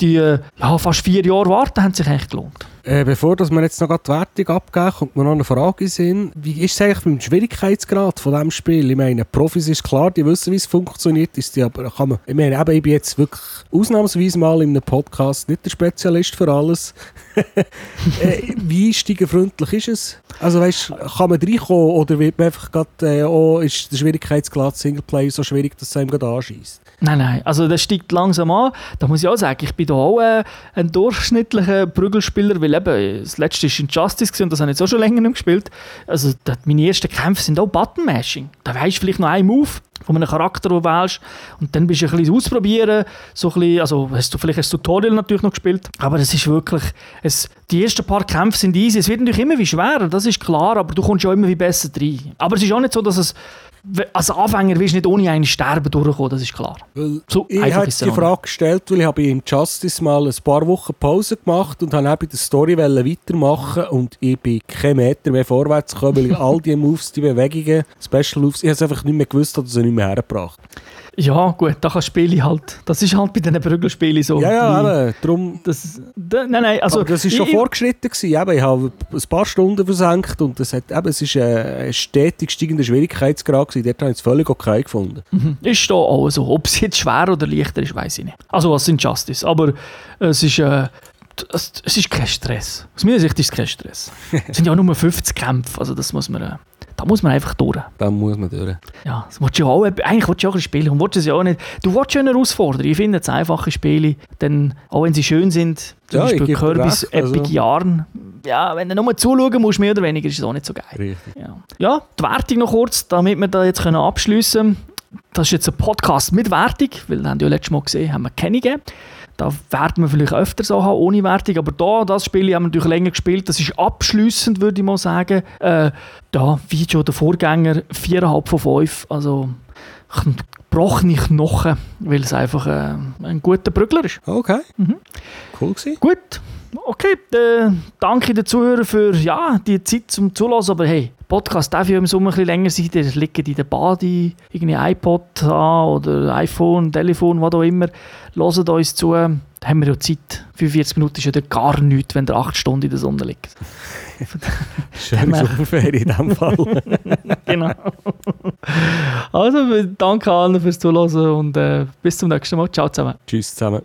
Die ja, fast vier Jahre warten haben sich echt gelohnt. Äh, bevor dass wir jetzt noch die Wertung abgeben, kommt mir noch eine Frage in. Wie ist es eigentlich mit dem Schwierigkeitsgrad von diesem Spiel? Ich meine, Profis ist klar, die wissen, wie es funktioniert. Ist die aber kann man, ich meine, eben, ich bin jetzt wirklich ausnahmsweise mal in einem Podcast nicht der Spezialist für alles. äh, wie einsteigerfreundlich ist es? Also weißt, kann man reinkommen oder wird man einfach grad, äh, oh, ist der Schwierigkeitsgrad Singleplayer so schwierig, dass es einem gerade anschießt? Nein, nein, also das steigt langsam an. Da muss ich auch sagen, ich bin da auch äh, ein durchschnittlicher Prügelspieler, weil eben, das letzte ist Injustice und das habe ich jetzt auch schon länger nicht gespielt. Also das, meine ersten Kämpfe sind auch Button-Mashing. Da weisst du vielleicht noch einen Move von einem Charakter, den du wählst und dann bist du ein bisschen ausprobieren, so ein bisschen, also hast du vielleicht ein Tutorial natürlich noch gespielt, aber es ist wirklich, es, die ersten paar Kämpfe sind easy, es wird natürlich immer wie schwerer, das ist klar, aber du kommst ja immer wie besser rein. Aber es ist auch nicht so, dass es als Anfänger wirst du nicht ohne einen Sterben durchkommen, das ist klar. So ich habe die Frage gestellt, weil ich habe im Justice mal ein paar Wochen Pause gemacht und habe bei der Story weitermachen und ich bin kein Meter mehr vorwärts gekommen, weil ich all die Moves, die Bewegungen, Special Moves, ich habe es einfach nicht mehr gewusst oder sie nicht mehr hergebracht. Ja, gut, da kann Spiele halt. Das ist halt bei diesen Prügelspielen so. Ja, ja, eben, darum... Das, da, nein, nein, also. aber das war schon ich, vorgeschritten. Gewesen. Eben, ich habe ein paar Stunden versenkt und das hat, eben, es ist ein stetig steigender Schwierigkeitsgrad. Gewesen. Dort habe ich es völlig okay gefunden. Ist da auch so. Ob es jetzt schwer oder leichter ist, weiß ich nicht. Also, was sind Justice? Aber es ist. Äh, es, ist kein Stress. Aus meiner Sicht ist es kein Stress. es sind ja nur 50 Kämpfe, also das muss man. Da muss man einfach durch. Da muss man durch. Ja, das willst du ja auch, eigentlich willst du ja auch ein spielen und willst es ja auch nicht. Du willst ja eine Herausforderung. Ich finde einfache Spiele, denn auch wenn sie schön sind, zum Ja, Beispiel recht, also- Epic Yarn, ja, wenn du nur zuschauen musst, mehr oder weniger, ist es auch nicht so geil. Richtig. Ja. ja, die Wertung noch kurz, damit wir da jetzt können abschliessen können. Das ist jetzt ein Podcast mit Wertung, weil wir haben ja letztes Mal gesehen, haben wir keine gegeben. Da werden wir vielleicht öfter so haben, ohne Wertung. Aber da, das Spiel haben wir natürlich länger gespielt. Das ist abschließend, würde ich mal sagen. Äh, da, wie schon der Vorgänger, 4,5 von 5. Also, gebrochene Knochen, weil es einfach äh, ein guter Brügler ist. Okay. Mhm. Cool gewesen. Gut, okay. Äh, danke den Zuhörern für ja, die Zeit zum Zulassen. Aber hey, Podcast darf ja im Sommer ein bisschen länger sein. Der liegt in der Body, irgendwie iPod an oder iPhone, Telefon, was auch immer. Hört uns zu. Da haben wir ja Zeit. 45 Minuten ist ja dann gar nichts, wenn ihr 8 Stunden in der Sonne liegt. Schöne Sommerferien in dem Fall. genau. also, danke allen fürs Zuhören und äh, bis zum nächsten Mal. Ciao zusammen. Tschüss zusammen.